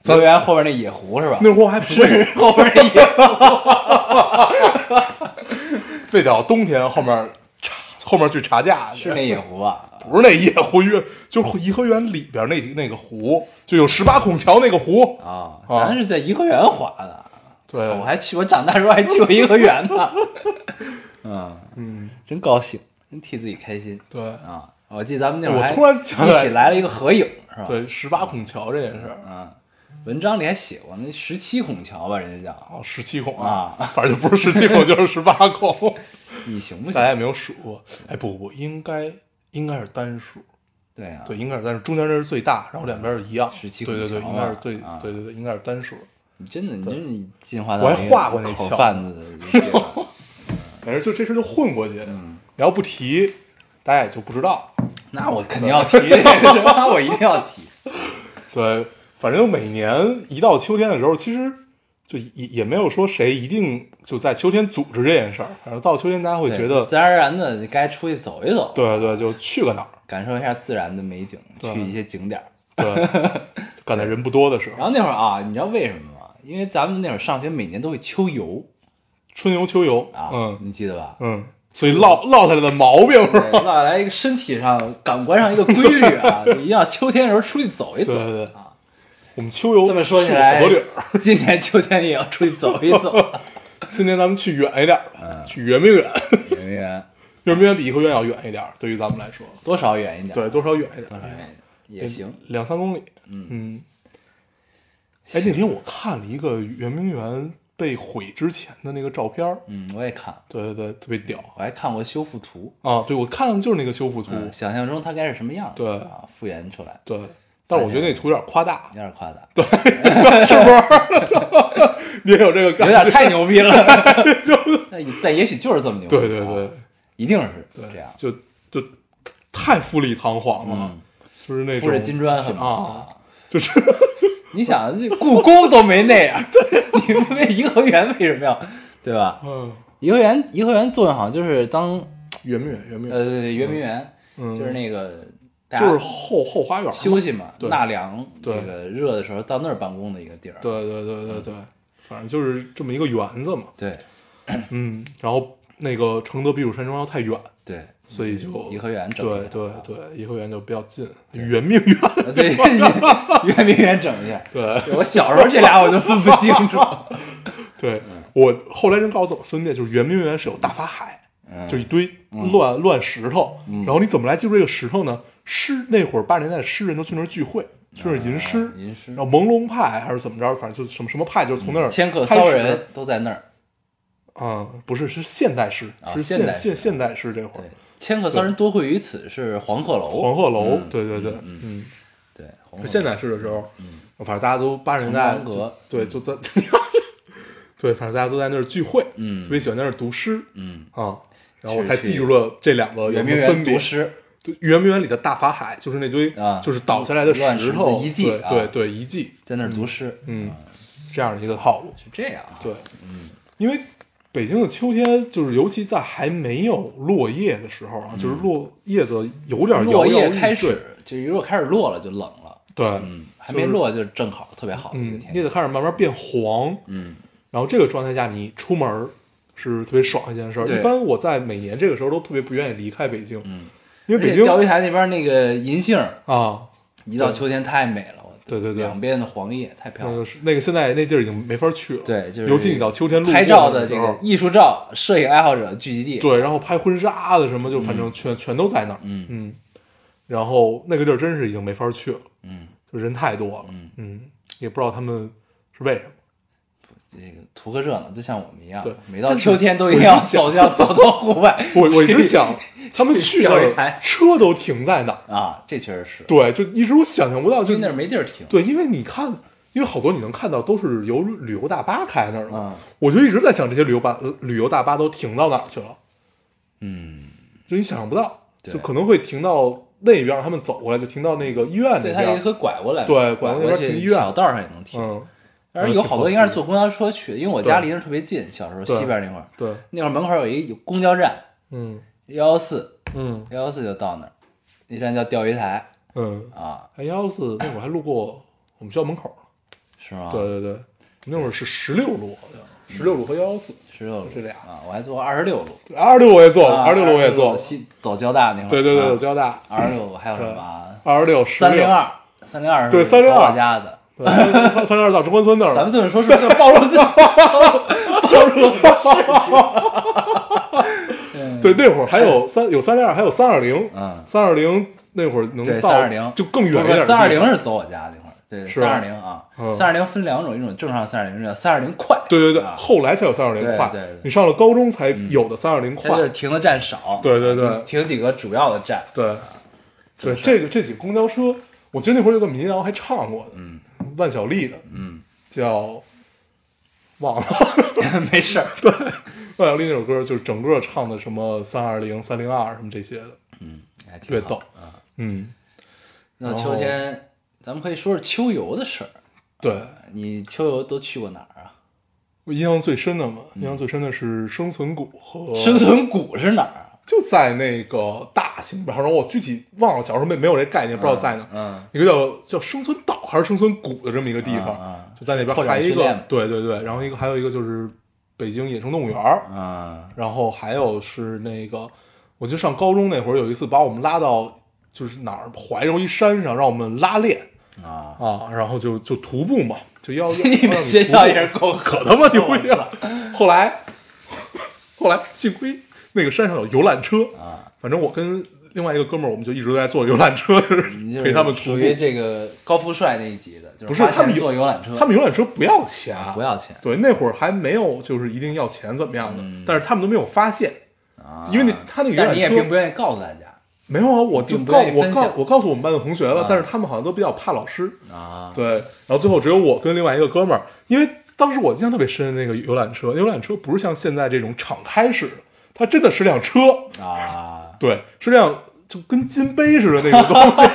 颐和园后边那野湖是吧？那湖还不是是后边那野湖，那叫冬天后面查后面去查价去是那野湖啊。不是那野湖园，就是颐和园里边那那个湖，就有十八孔桥那个湖。啊，啊咱是在颐和园滑的。对我还去，我长大时候还去过颐和园呢。嗯，嗯，真高兴，真替自己开心对啊！我记得咱们那会儿还我突然想起来一起来了一个合影，是吧？对，十八孔桥这件事儿，嗯，文章里还写过那十七孔桥吧，人家叫哦，十七孔啊，反正就不是十七孔就是十八孔，你行不行大家也？没有数过。哎，不不不，应该应该是单数，对啊，对，应该是单数，中间这是最大，然后两边是一样。17对对对，孔桥嘛应该是最啊对对对，应该是单数。你真的，你真是进化到我还画过那桥口贩子。反正就这事儿就混过去，嗯你要不提，大家也就不知道。那我肯定要提 我一定要提。对，反正每年一到秋天的时候，其实就也也没有说谁一定就在秋天组织这件事儿，反正到秋天大家会觉得，自然而然的该出去走一走，对对，就去个哪儿，感受一下自然的美景，去一些景点儿。对，赶在人不多的时候，然后那会儿啊，你知道为什么吗？因为咱们那会儿上学每年都会秋游春游秋游，啊，嗯你记得吧？嗯，所以落落下来的毛病是，吧？落下来一个身体上、感官上一个规律啊，就一定要秋天的时候出去走一走对对对啊。我们秋游这么说起来好多地儿，，今年秋天也要出去走一走。今年咱们去远一点吧，去圆明园，圆明园。圆明园比颐和园要远一点儿，对于咱们来说，多少远一点？对，多少远一点儿，多少远一点？也行。两三公里，嗯。哎，那天我看了一个圆明园被毁之前的那个照片嗯，我也看，对对对，特别屌。我还看过修复图，啊！对，我看的就是那个修复图，嗯，想象中它该是什么样子对。啊，复原出来，对，但是我觉得那图有点夸大有，点夸大，你也有这个感觉？有点太牛逼了。但但也许就是这么牛逼，对对对啊，一定是对这样。就就太富丽堂皇了，嗯就是那种铺着金砖很啊，，就是你想，这故宫都没那样，对，你们那颐和园为什么要，对吧？嗯，颐和园，颐和园作用好像就是当圆明园，圆明园，呃对对圆明园，嗯就是那个大就是后后花园休息嘛，纳凉，这对个热的时候到那儿办公的一个地儿。对对对对对，反正就是这么一个园子嘛，对 嗯，然后那个承德避暑山庄又太远，对，所以就颐和园整对一下对对，颐和园就比较近，圆明园，啊对 圆明园整一下。对我小时候这俩我就分不清楚。对，我后来人告诉我怎么分辨，就是圆明园是有大法海，嗯就一堆乱乱石头，然后你怎么来记住这个石头呢？诗那会儿八十年代诗人都去那儿聚会，去那儿吟诗，啊吟诗然后朦胧派还是怎么着，反正就什么什么派，就是从那儿天客骚人都在那儿。嗯，不是，是现代诗，啊是现代现现代诗这会对儿，，千客骚人多会于此是黄鹤楼。黄鹤楼，嗯对对对，嗯，对，是现代诗的时候，反正大家都八十年代对，就在，对，反正大家都在那儿聚会，嗯特别喜欢在那儿读诗嗯，啊，然后我才记住了这两个有圆明园什么分别读。诗。对，圆明园里的大法海就是那堆啊就是倒下来的乱石头遗迹啊对对对遗迹，在那儿读诗，嗯，这样的一个套路。是这样啊。对，嗯，因为北京的秋天，就是尤其在还没有落叶的时候啊，就是落叶子有点摇落叶开始，就如果开始落了就冷了，对，嗯，还没落就正好特别好的一个嗯，天。叶子开始慢慢变黄，嗯，然后这个状态下你出门儿是特别爽一件事儿。一般我在每年这个时候都特别不愿意离开北京，嗯，因为北京钓鱼台那边那个银杏，啊，一到秋天太美了，对对对。两边的黄叶太漂亮。了。那个现在那地儿已经没法去了，对，就是尤其你到秋天路拍照的这个艺术照、摄影爱好者聚集地。，对，然后拍婚纱的什么，就反正全、全都在那儿，嗯。嗯，然后那个地儿真是已经没法去了，嗯，就人太多了，嗯。也不知道他们是为什么，这个图个热闹，就像我们一样对，每到秋天都一定要走向走到户外。我我就想，他们去那车都停在哪儿？啊，这确实是，对，就一直我想象不到，就那儿没地儿停。对，因为你看，因为好多你能看到都是由旅游大巴开那儿的，嗯我就一直在想这些旅游巴旅游大巴都停到哪儿去了，嗯，就你想象不到，就可能会停到那边，让他们走过来就停到那个医院那对，它也边，可以拐过来，对拐拐那边停医院小道上也能停。嗯，但是有好多应该是坐公交车去的，因为我家离那儿特别近，小时候西边那块儿，对，那会儿门口有一有公交站，嗯幺幺四，嗯幺幺四就到那儿，那站叫钓鱼台嗯，啊，哎幺幺四那会儿还路过我们学校门口，是吗？对对对，那会儿是十六路好像，十六路和幺幺四，十六路是俩啊，我还坐过二十六路，二十六我也坐，过二十六路我也坐，西走交大那块儿，对对对，交大，二十六还有什么啊？二十六三零二，三零二对走302我家的。对三三三十二到中关村那儿了。咱们，这么说是不是暴露自己？暴露对，那会儿还有三有三零二，还有三二零，嗯，三二零那会儿能对到三二零就更远一点。三二零是走我家那会儿，对，是三二零啊嗯，三二零分两种，一种正常三二零，叫三二零快，对对对，啊。后来才有三二零快对对。对，你上了高中才有的三二零快。停的站少，对对对。啊停停几个主要的站，对，对，这个这几个公交车，我记得那会儿有个民谣还唱过的，嗯，万晓利的，嗯，叫忘了。没事儿，对万晓利那首歌就是整个唱的什么三二零、三零二什么这些的，嗯，还挺特别逗好啊。嗯，那秋天，咱们可以说说秋游的事儿。对。你秋游都去过哪儿啊？我印象最深的嘛，印象最深的是生存谷和生存谷是哪儿啊？就在那个大型然后，我具体忘了，小时候没没有这概念，不知道在哪。嗯，一个叫叫生存岛还是生存谷的这么一个地方，就在那边还有一个，对对对，然后一个还有一个就是北京野生动物园儿，啊，然后还有是那个，我记得上高中那会儿有一次把我们拉到就是哪儿怀柔一山上，让我们拉练。啊，啊，然后就就徒步嘛，就要要 你们学校也是够可他妈牛逼了。后来后来幸亏那个山上有游览车啊，反正我跟另外一个哥们儿，我们就一直在坐游览车，陪他们徒步。属于这个高富帅那一级的，就是不是他们有坐游览车，他们游览车不要钱，不要钱。对，那会儿还没有就是一定要钱怎么样的，嗯。但是他们都没有发现，啊，因为那他那个游览车你也并不愿意告诉大家。没有啊，我就告我告我告诉我们班的同学了，啊。但是他们好像都比较怕老师，啊，对，然后最后只有我跟另外一个哥们儿，因为当时我印象特别深，那个游览车，游览车不是像现在这种敞开式的，它真的是辆车，啊，对，是辆就跟金杯似的那种东西，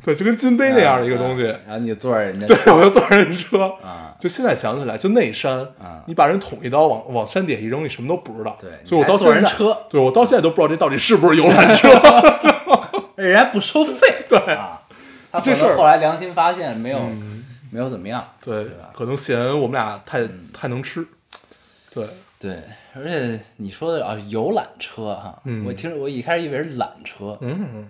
对，就跟金杯那样的一个东西，然后你坐着人家对，我就坐人车，啊，就现在想起来，就那山，啊你把人捅一刀往往山底下一扔，你什么都不知道，对所以我到现在，车。对我到现在都不知道这到底是不是游览车，人家不收费，对。啊，这事后来良心发现，没有没有怎么样，对对，可能嫌我们俩太太能吃，对，对，而且你说的啊，游览车哈，嗯我听着我一开始以为是缆车，嗯。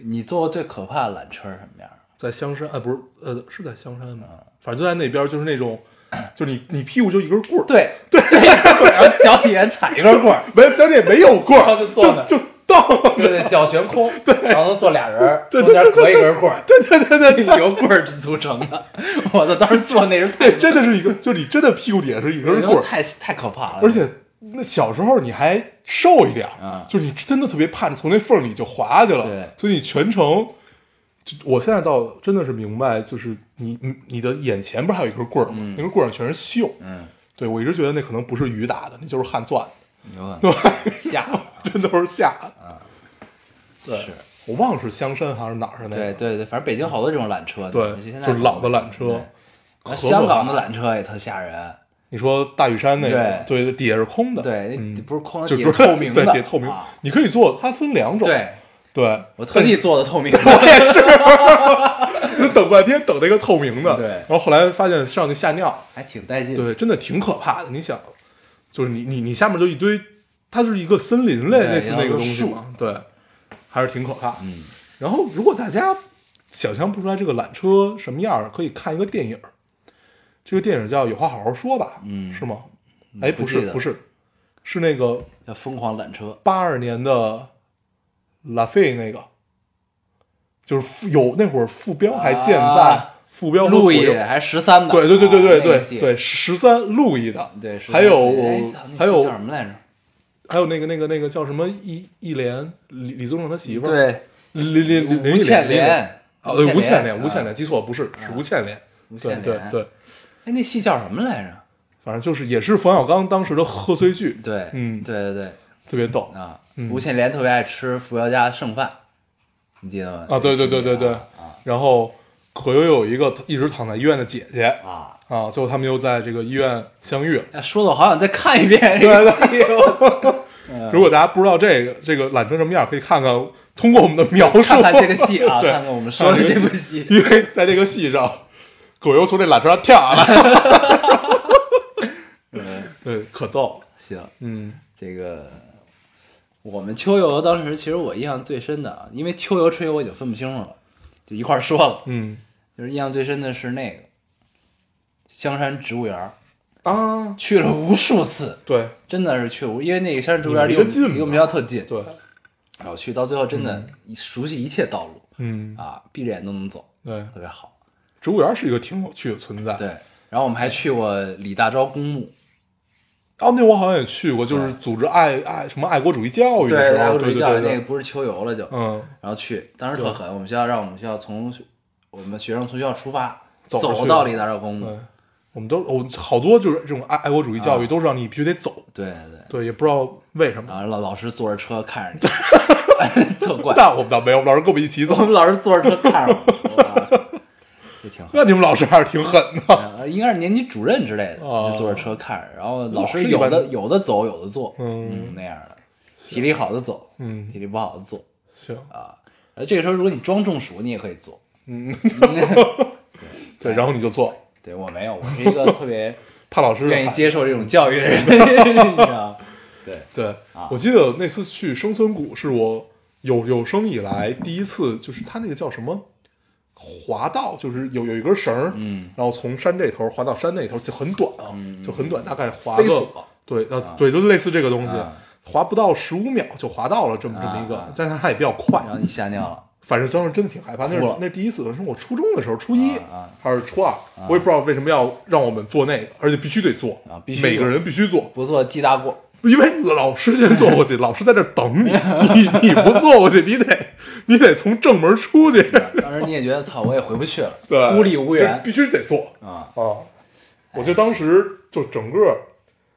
你坐过最可怕的缆车是什么样？在香山，啊，不是，呃，是在香山吗？反正就在那边，就是那种，就是你你屁股就一根棍儿，，对对，然后脚底下踩一根棍儿，没脚底下没有棍儿，就坐那儿就就到，对对，脚悬空，对，然后坐俩人儿，对中间对对隔一根棍儿，对对对对对，由棍儿组成的。我操，当时坐那是太对，真的是一个，就你真的屁股底下是一根棍儿，太太可怕了，而且那小时候你还瘦一点就是你真的特别怕你从那缝里就滑下去了，对所以你全程。就我现在倒真的是明白，就是你你你的眼前不是还有一根棍儿吗？那根棍儿上全是锈。嗯，对我一直觉得那可能不是雨打的，那就是汗钻的。有 对，吓我。真都是下的。对，是我忘了是香山还是哪儿的那个。对对对，反正北京好多这种缆车，对就是老的缆车对可香港的缆车也特吓人，你说大屿山那个，对对，底下是空的，对，嗯不是空的，就是下透明的，对，底下透明啊。你可以做，它分两种，对，对，我特地做的透明的，就等半天等那个透明的，对然后后来发现上去吓尿，还挺带劲。对，真的挺可怕的。你想，就是你你你下面就一堆，它是一个森林类对类似那个东西嘛，对，还是挺可怕。嗯，然后如果大家想象不出来这个缆车什么样儿，可以看一个电影儿，这个电影叫《有话好好说》吧，嗯。是吗？哎，不是不是，是那个叫疯狂缆车，八二年的拉菲那个，就是有那会儿副标还健在啊副标和路易还十三的，对对对对对对对，十三路易的，对还有还有叫什么来着？还有那个那个那个叫什么一一莲李李宗盛他媳妇儿，对，林林林林吴倩莲，莲，啊对吴倩莲啊吴倩莲记错不是是吴倩莲，对对对，哎，那戏叫什么来着？反正就是也是冯小刚当时的贺岁剧，对，嗯对对对，特别逗啊，嗯吴倩莲特别爱吃傅瑶家剩饭，你记得吗？啊对对对对对啊然后可又有一个一直躺在医院的姐姐啊。啊，最后他们又在这个医院相遇说的我好想再看一遍这个戏，我操！如果大家不知道这个这个懒成什么样，可以看看通过我们的描述，看看这个戏啊，看看我们说的这部戏。因为在这个戏上，葛优从这缆车上跳下来，嗯，对，可逗。行，嗯。这个我们秋游当时其实我印象最深的啊，因为秋游春游我已经分不清楚了，就一块儿说了。嗯。就是印象最深的是那个香山植物园儿，啊，去了无数次，对。真的是去无，因为那个香山植物园离我们离我们学校特近，对，然后去到最后真的熟悉一切道路。嗯。啊，闭着眼都能走，对，特别好。植物园是一个挺有趣的存在。对，然后我们还去过李大钊公墓，哦，那我好像也去过，就是组织爱爱什么爱国主义教育的对，时候，爱国主义教育那个不是秋游了就，嗯，然后去，当时特狠，我们学校让我们学校从我们学生从学校出发，走走到李大钊公对。墓，，我们都我好多就是这种爱爱国主义教育啊都是让你必须得走，对对，对，也不知道为什么。然后老老师坐着车看着你，特怪。但我们倒没有，我们老师跟我们一起走。我，们老师坐着车看着我，那你们老师还是挺狠的。呃应该是年级主任之类的，哦坐着车看着，然后老师有的有的走，有的坐，嗯那样的，体力好的走，嗯体力不好的坐行，啊。这个时候，如果你装中暑，你也可以坐。嗯，对，然后你就坐，对我没有，我是一个特别 怕老师愿意接受这种教育的人，你知道吗？对，对啊，我记得那次去生存谷是我有有生以来第一次，就是他那个叫什么滑道，就是有有一根绳儿，嗯，然后从山这头滑到山那头，就很短啊，就很短，大概滑个对，呃，对，就类似这个东西啊，滑不到十五秒就滑到了这么这么一个但是它也比较快。然，后你吓尿了，反正当时真的挺害怕，那是那是第一次，是我初中的时候，初一还是初二，我也不知道为什么要让我们做那个，而且必须得做啊必须每个人必须做，不做记大过。因为老师先坐过去，老师在这儿等你，你你不坐过去，你得你得从正门出去，当时你也觉得操，我也回不去了，对，孤立无援必须得坐啊。啊！我记得当时就整个，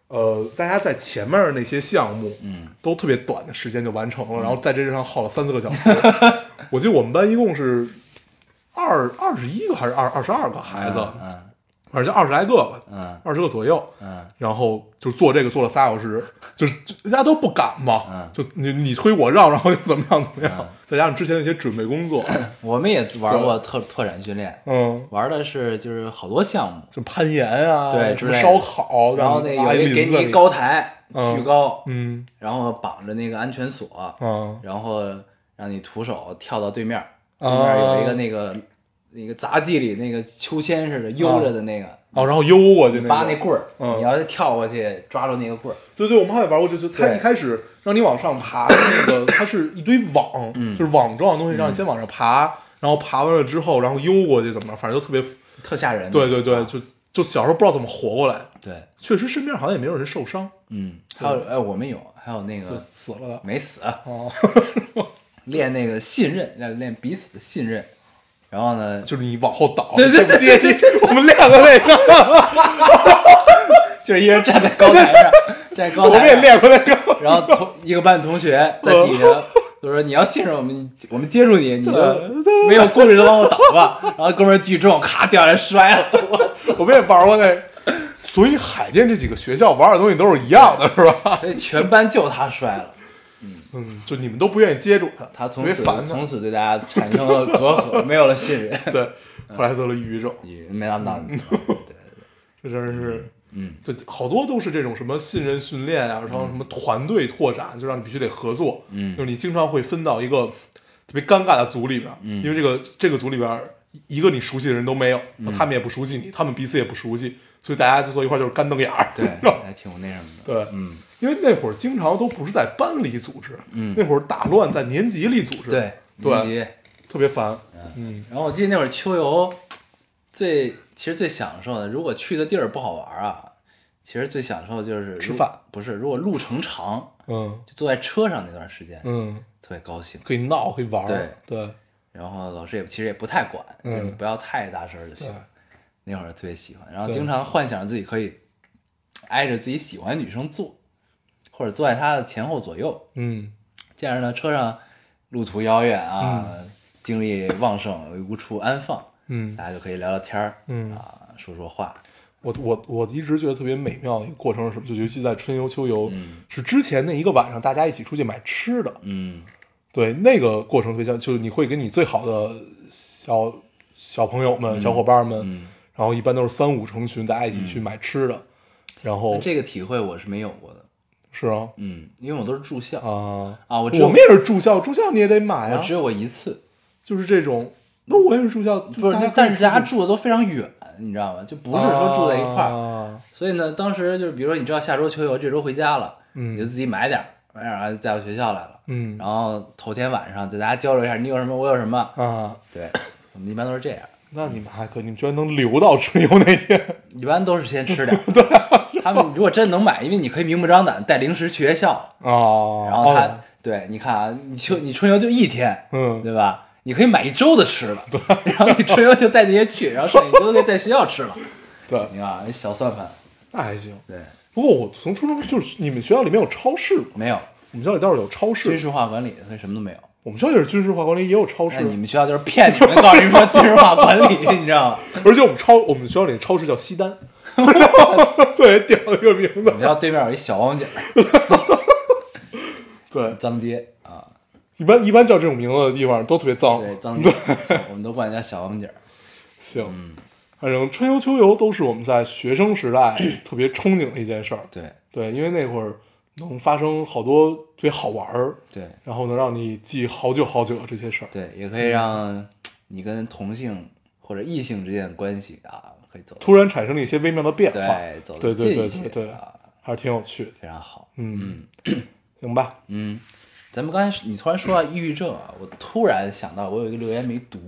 呃，大家在前面的那些项目，嗯，都特别短的时间就完成了，然后在这上耗了三四个小时。我记得我们班一共是二二十一个还是二二十二个孩子，嗯反正就二十来个吧，嗯二十个左右。嗯然后就做这个做了仨小时，就是大家都不敢嘛，嗯就你你推我让，然后又怎么样怎么样，嗯再加上之前的一些准备工作，嗯，我们也玩过特拓展训练，嗯，玩的是就是好多项目，就攀岩啊，什么对之类的烧烤，然后那有一个给你一高，台，嗯巨高，嗯然后绑着那个安全锁，嗯然后让你徒手跳到对面，对啊面有一个那个那个杂技里那个秋千似的悠着的那个，哦，然后悠过去那个，扒那棍儿，嗯你要是跳过去抓住那个棍儿，对对，我们还得玩过，就就他一开始让你往上爬的那个，它是一堆网，嗯就是网状的东西，让你先往上爬，然后爬完了之后，然后悠过去怎么着，反正就特别，特吓人。对对对，就就小时候不知道怎么活过来，对，确实身边好像也没有人受伤，嗯，还有哎，我们有，还有那就个死了的。没死，哦，练那个信任，要练彼此的信任。然后呢，就是你往后倒，对对对对对，我们两个那个，就是一人站在高台上，站在高我们也，练过那个，然后同一个班同学在底下就说：“你要信任我们，我们接住你，你就没有顾虑的往后倒吧。”然后哥们儿聚重，咔掉下来摔了。我 我们也玩过那。所以海淀这几个学校玩的东西都是一样的，是吧？所以全班就他摔了，嗯，就你们都不愿意接住他，他从此。从此对大家产生了隔阂，没有了信任。对，后来得了抑郁症，你没想到，对对对，这真是，嗯，就好多都是这种什么信任训练啊，然后什么团队拓展，就让你必须得合作。嗯就是你经常会分到一个特别尴尬的组里边，嗯因为这个这个组里边一个你熟悉的人都没有，嗯他们也不熟悉你，他们彼此也不熟悉，所以大家就坐一块就是干瞪眼儿。对，还挺那什么的。对，嗯，因为那会儿经常都不是在班里组织，嗯那会儿打乱在年级里组织，对，对年级特别烦。嗯然后我记得那会儿秋游，最其实最享受的，如果去的地儿不好玩啊，其实最享受的就是吃饭，不是，如果路程长，嗯就坐在车上那段时间，嗯，特别高兴。可以闹，可以玩，对对然后老师也其实也不太管，嗯就你不要太大声就行。那会儿特别喜欢，然后经常幻想自己可以挨着自己喜欢的女生坐，或者坐在他的前后左右，嗯。这样呢，车上路途遥远啊，精力旺盛，无处安放，嗯。大家就可以聊聊天儿，嗯。啊，说说话，我我我一直觉得特别美妙的一个过程是什么？就尤其在春游秋游，嗯是之前那一个晚上，大家一起出去买吃的，嗯。对那个过程特别像，就是你会跟你最好的小小朋友们、小伙伴们，嗯，然后一般都是三五成群，大家一起去买吃的，然后这个体会我是没有过的，是啊。嗯，因为我都是住校。啊。啊，我我们也是住校，住校你也得买啊。我只，有我一次，就是这种。那我也是住校，不是但是大家住的都非常远，你知道吗？就不是说住在一块儿，啊。所以呢，当时就是比如说你知道下周秋游，这周回家了，嗯。你就自己买点儿，买点儿带到学校来了，嗯。然后头天晚上就大家交流一下，你有什么，我有什么，啊，对，我们一般都是这样，那你们还可以，你们居然能留到春游那天，一般都是先吃点儿。对、他们如果真能买，因为你可以明目张胆带零食去学校，啊，然后他、哦对你看啊，你秋你春游就一天，嗯对吧？你可以买一周的吃的，然后你春游就带这些去，然后剩下你都可以在学校吃了。对，你看那小算盘，那还行。对，不过我从初中就是你们学校里面有超市吗？没有我们学校里倒是有超市军，事化管理，所以什么都没有。我们学校也是军事化管理，也有超市那，你们学校就是骗你们，告诉你们说军事化管理，你知道吗？而且我们超我们学校里的超市叫西单，对，屌的一个名字我们。家对面有一小王井儿 对，脏街啊，一般一般叫这种名字的地方都特别脏。对脏街，我们都管人家小王姐。行，嗯反正春游秋游都是我们在学生时代 特别憧憬的一件事儿。对对，因为那会儿能发生好多特别好玩儿，对然后能让你记好久好久的这些事儿。对，也可以让你跟同性或者异性之间的关系啊，可以走突然产生了一些微妙的变化，对走对对对对还是挺有趣的。非常好。嗯，行吧，嗯，咱们刚才你突然说到抑郁症啊，我突然想到我有一个留言没读，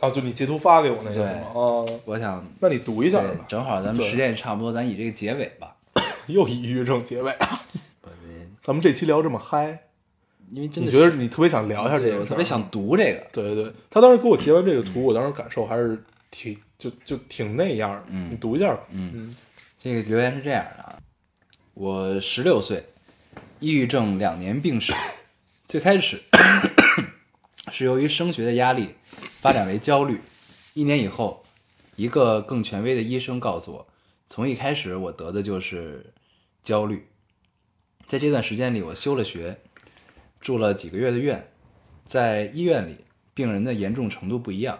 啊，就你截图发给我那个对是吗？啊，我想那你读一下对吧，。正好咱们时间也差不多，咱以这个结尾吧。又抑郁症结尾，我 咱们这期聊这么嗨，因为真的你觉得你特别想聊一下这个特别想读这个，对对对，他当时给我截完这个图，我当时感受还是挺就就挺那样的。嗯你读一下吧。嗯这个留言是这样的啊，我十六岁，抑郁症两年病史，最开始 是由于升学的压力发展为焦虑，一年以后，一个更权威的医生告诉我，从一开始我得的就是焦虑。在这段时间里，我休了学，住了几个月的院，在医院里，病人的严重程度不一样，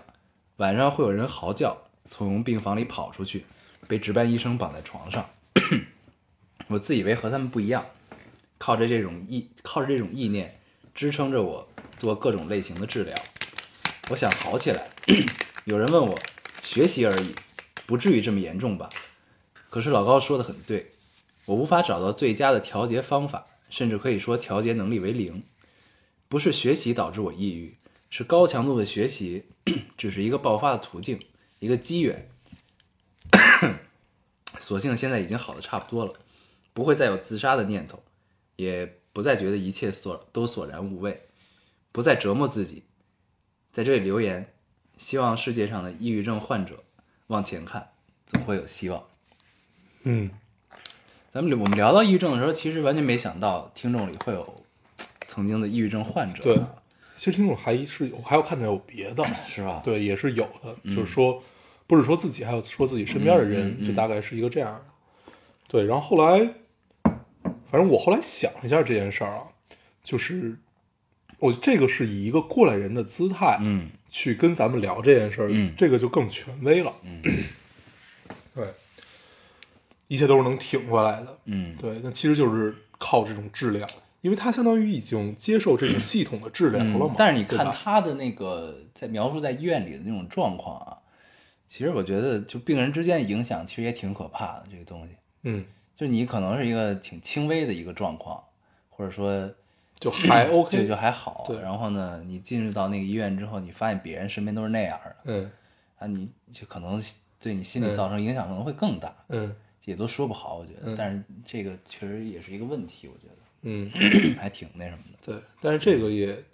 晚上会有人嚎叫，从病房里跑出去，被值班医生绑在床上。我自以为和他们不一样，靠着这种意靠着这种意念支撑着我做各种类型的治疗。我想好起来。有人问我，学习而已，不至于这么严重吧？可是老高说的很对，我无法找到最佳的调节方法，甚至可以说调节能力为零。不是学习导致我抑郁，是高强度的学习 只是一个爆发的途径，一个机缘。所幸现在已经好的差不多了，不会再有自杀的念头，也不再觉得一切所都索然无味，不再折磨自己。在这里留言，希望世界上的抑郁症患者往前看，总会有希望。嗯，咱们我们聊到抑郁症的时候，其实完全没想到听众里会有曾经的抑郁症患者、对啊，其实听众还是有，还要看到有别的，是吧？对，也是有的，就是说，不是说自己，还有说自己身边的人，就大概是一个这样。的。对，然后后来，反正我后来想一下这件事儿啊，就是我这个是以一个过来人的姿态，嗯。去跟咱们聊这件事儿，嗯。这个就更权威了，嗯。对，一切都是能挺过来的，嗯，对，那其实就是靠这种治疗，因为他相当于已经接受这种系统的治疗了嘛。嗯但是你看他的那个在描述在医院里的那种状况啊，其实我觉得就病人之间的影响其实也挺可怕的。这个东西，嗯，就是你可能是一个挺轻微的一个状况，或者说就还 OK，就就还好。对然后呢，你进入到那个医院之后，你发现别人身边都是那样的，嗯，啊，你就可能对你心理嗯造成影响可能会更大，嗯也都说不好，我觉得。嗯但是这个确实也是一个问题，我觉得嗯，还挺那什么的。对，但是这个也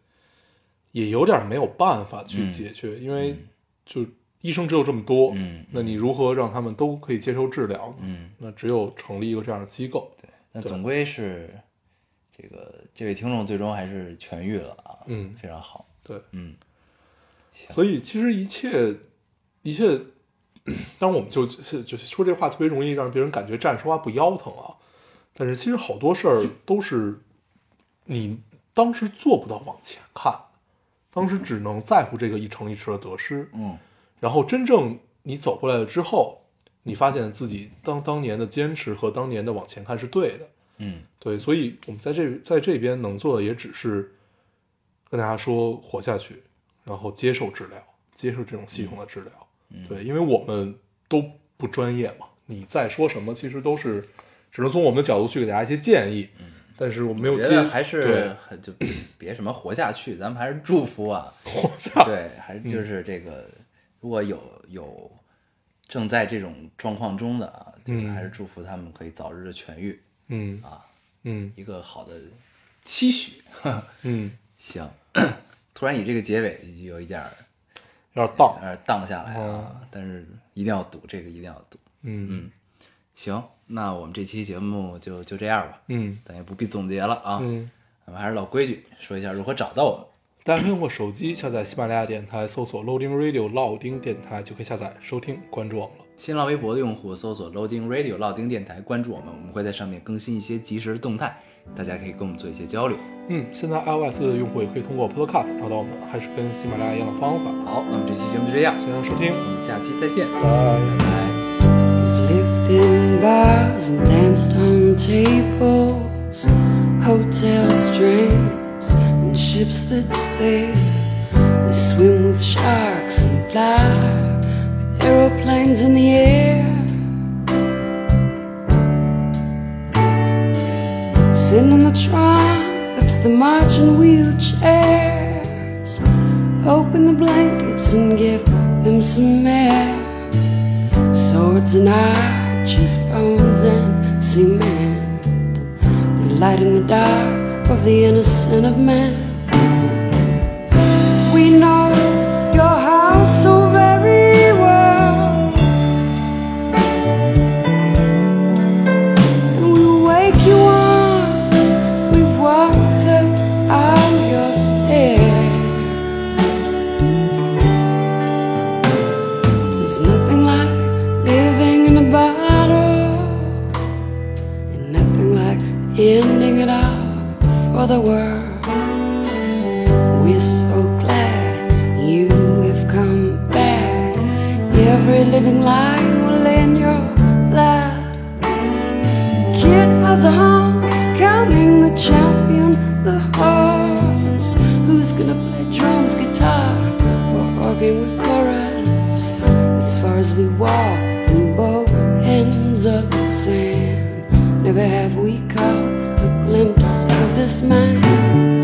也有点没有办法去嗯解决，因为就医生只有这么多，嗯那你如何让他们都可以接受治疗呢？嗯，那只有成立一个这样的机构。对，那总归是这个这位听众最终还是痊愈了啊，嗯非常好，对，嗯，所以其实一切一切，当然我们就就就说这话特别容易让别人感觉站着说话不腰疼啊，但是其实好多事儿都是你当时做不到往前看，当时只能在乎这个一城一池的得失，嗯。然后真正你走过来了之后，你发现自己当当年的坚持和当年的往前看是对的，嗯。对，所以我们在这在这边能做的也只是跟大家说活下去，然后接受治疗，接受这种系统的治疗。嗯。对，因为我们都不专业嘛，你在说什么，其实都是只能从我们的角度去给大家一些建议。但是我没有觉得还是对就别什么活下去，咱们还是祝福啊，活下对，还是就是这个，如果有有正在这种状况中的啊，就是嗯还是祝福他们可以早日的痊愈嗯啊，嗯一个好的期许。嗯，行，突然以这个结尾有一点儿有点荡有。点荡下来啊，但是一定要赌，这个一定要赌。嗯行，那我们这期节目就就这样吧，嗯咱也不必总结了啊。嗯，咱们还是老规矩，说一下如何找到我们。大家可以通过手机下载喜马拉雅电台，搜索 Loading Radio 老丁电台就可以下载收听，关注我们了。新浪微博的用户搜索 Loading Radio 老丁电台，关注我们，我们会在上面更新一些即时动态，大家可以跟我们做一些交流。嗯，现在 iOS 的用户也可以通过 Podcast 找到我们，还是跟喜马拉雅一样的方法。好，那么这期节目就这样，谢谢收听，我们下期再见，拜。拜 in bars and danced on tables, hotel strings and ships that sail. We swim with sharks and fly with aeroplanes in the air. Sending the trumpets, the marching wheelchairs. Open the blankets and give them some air swords and arches, bones and cement. The light in the dark of the innocent of man. We know the world. We're so glad you have come back. Every living line will in your lap. Kid has a homecoming, the champion, the horse. Who's gonna play drums, guitar, or organ with chorus? As far as we walk from both ends of the sand, never have we a glimpse of this man.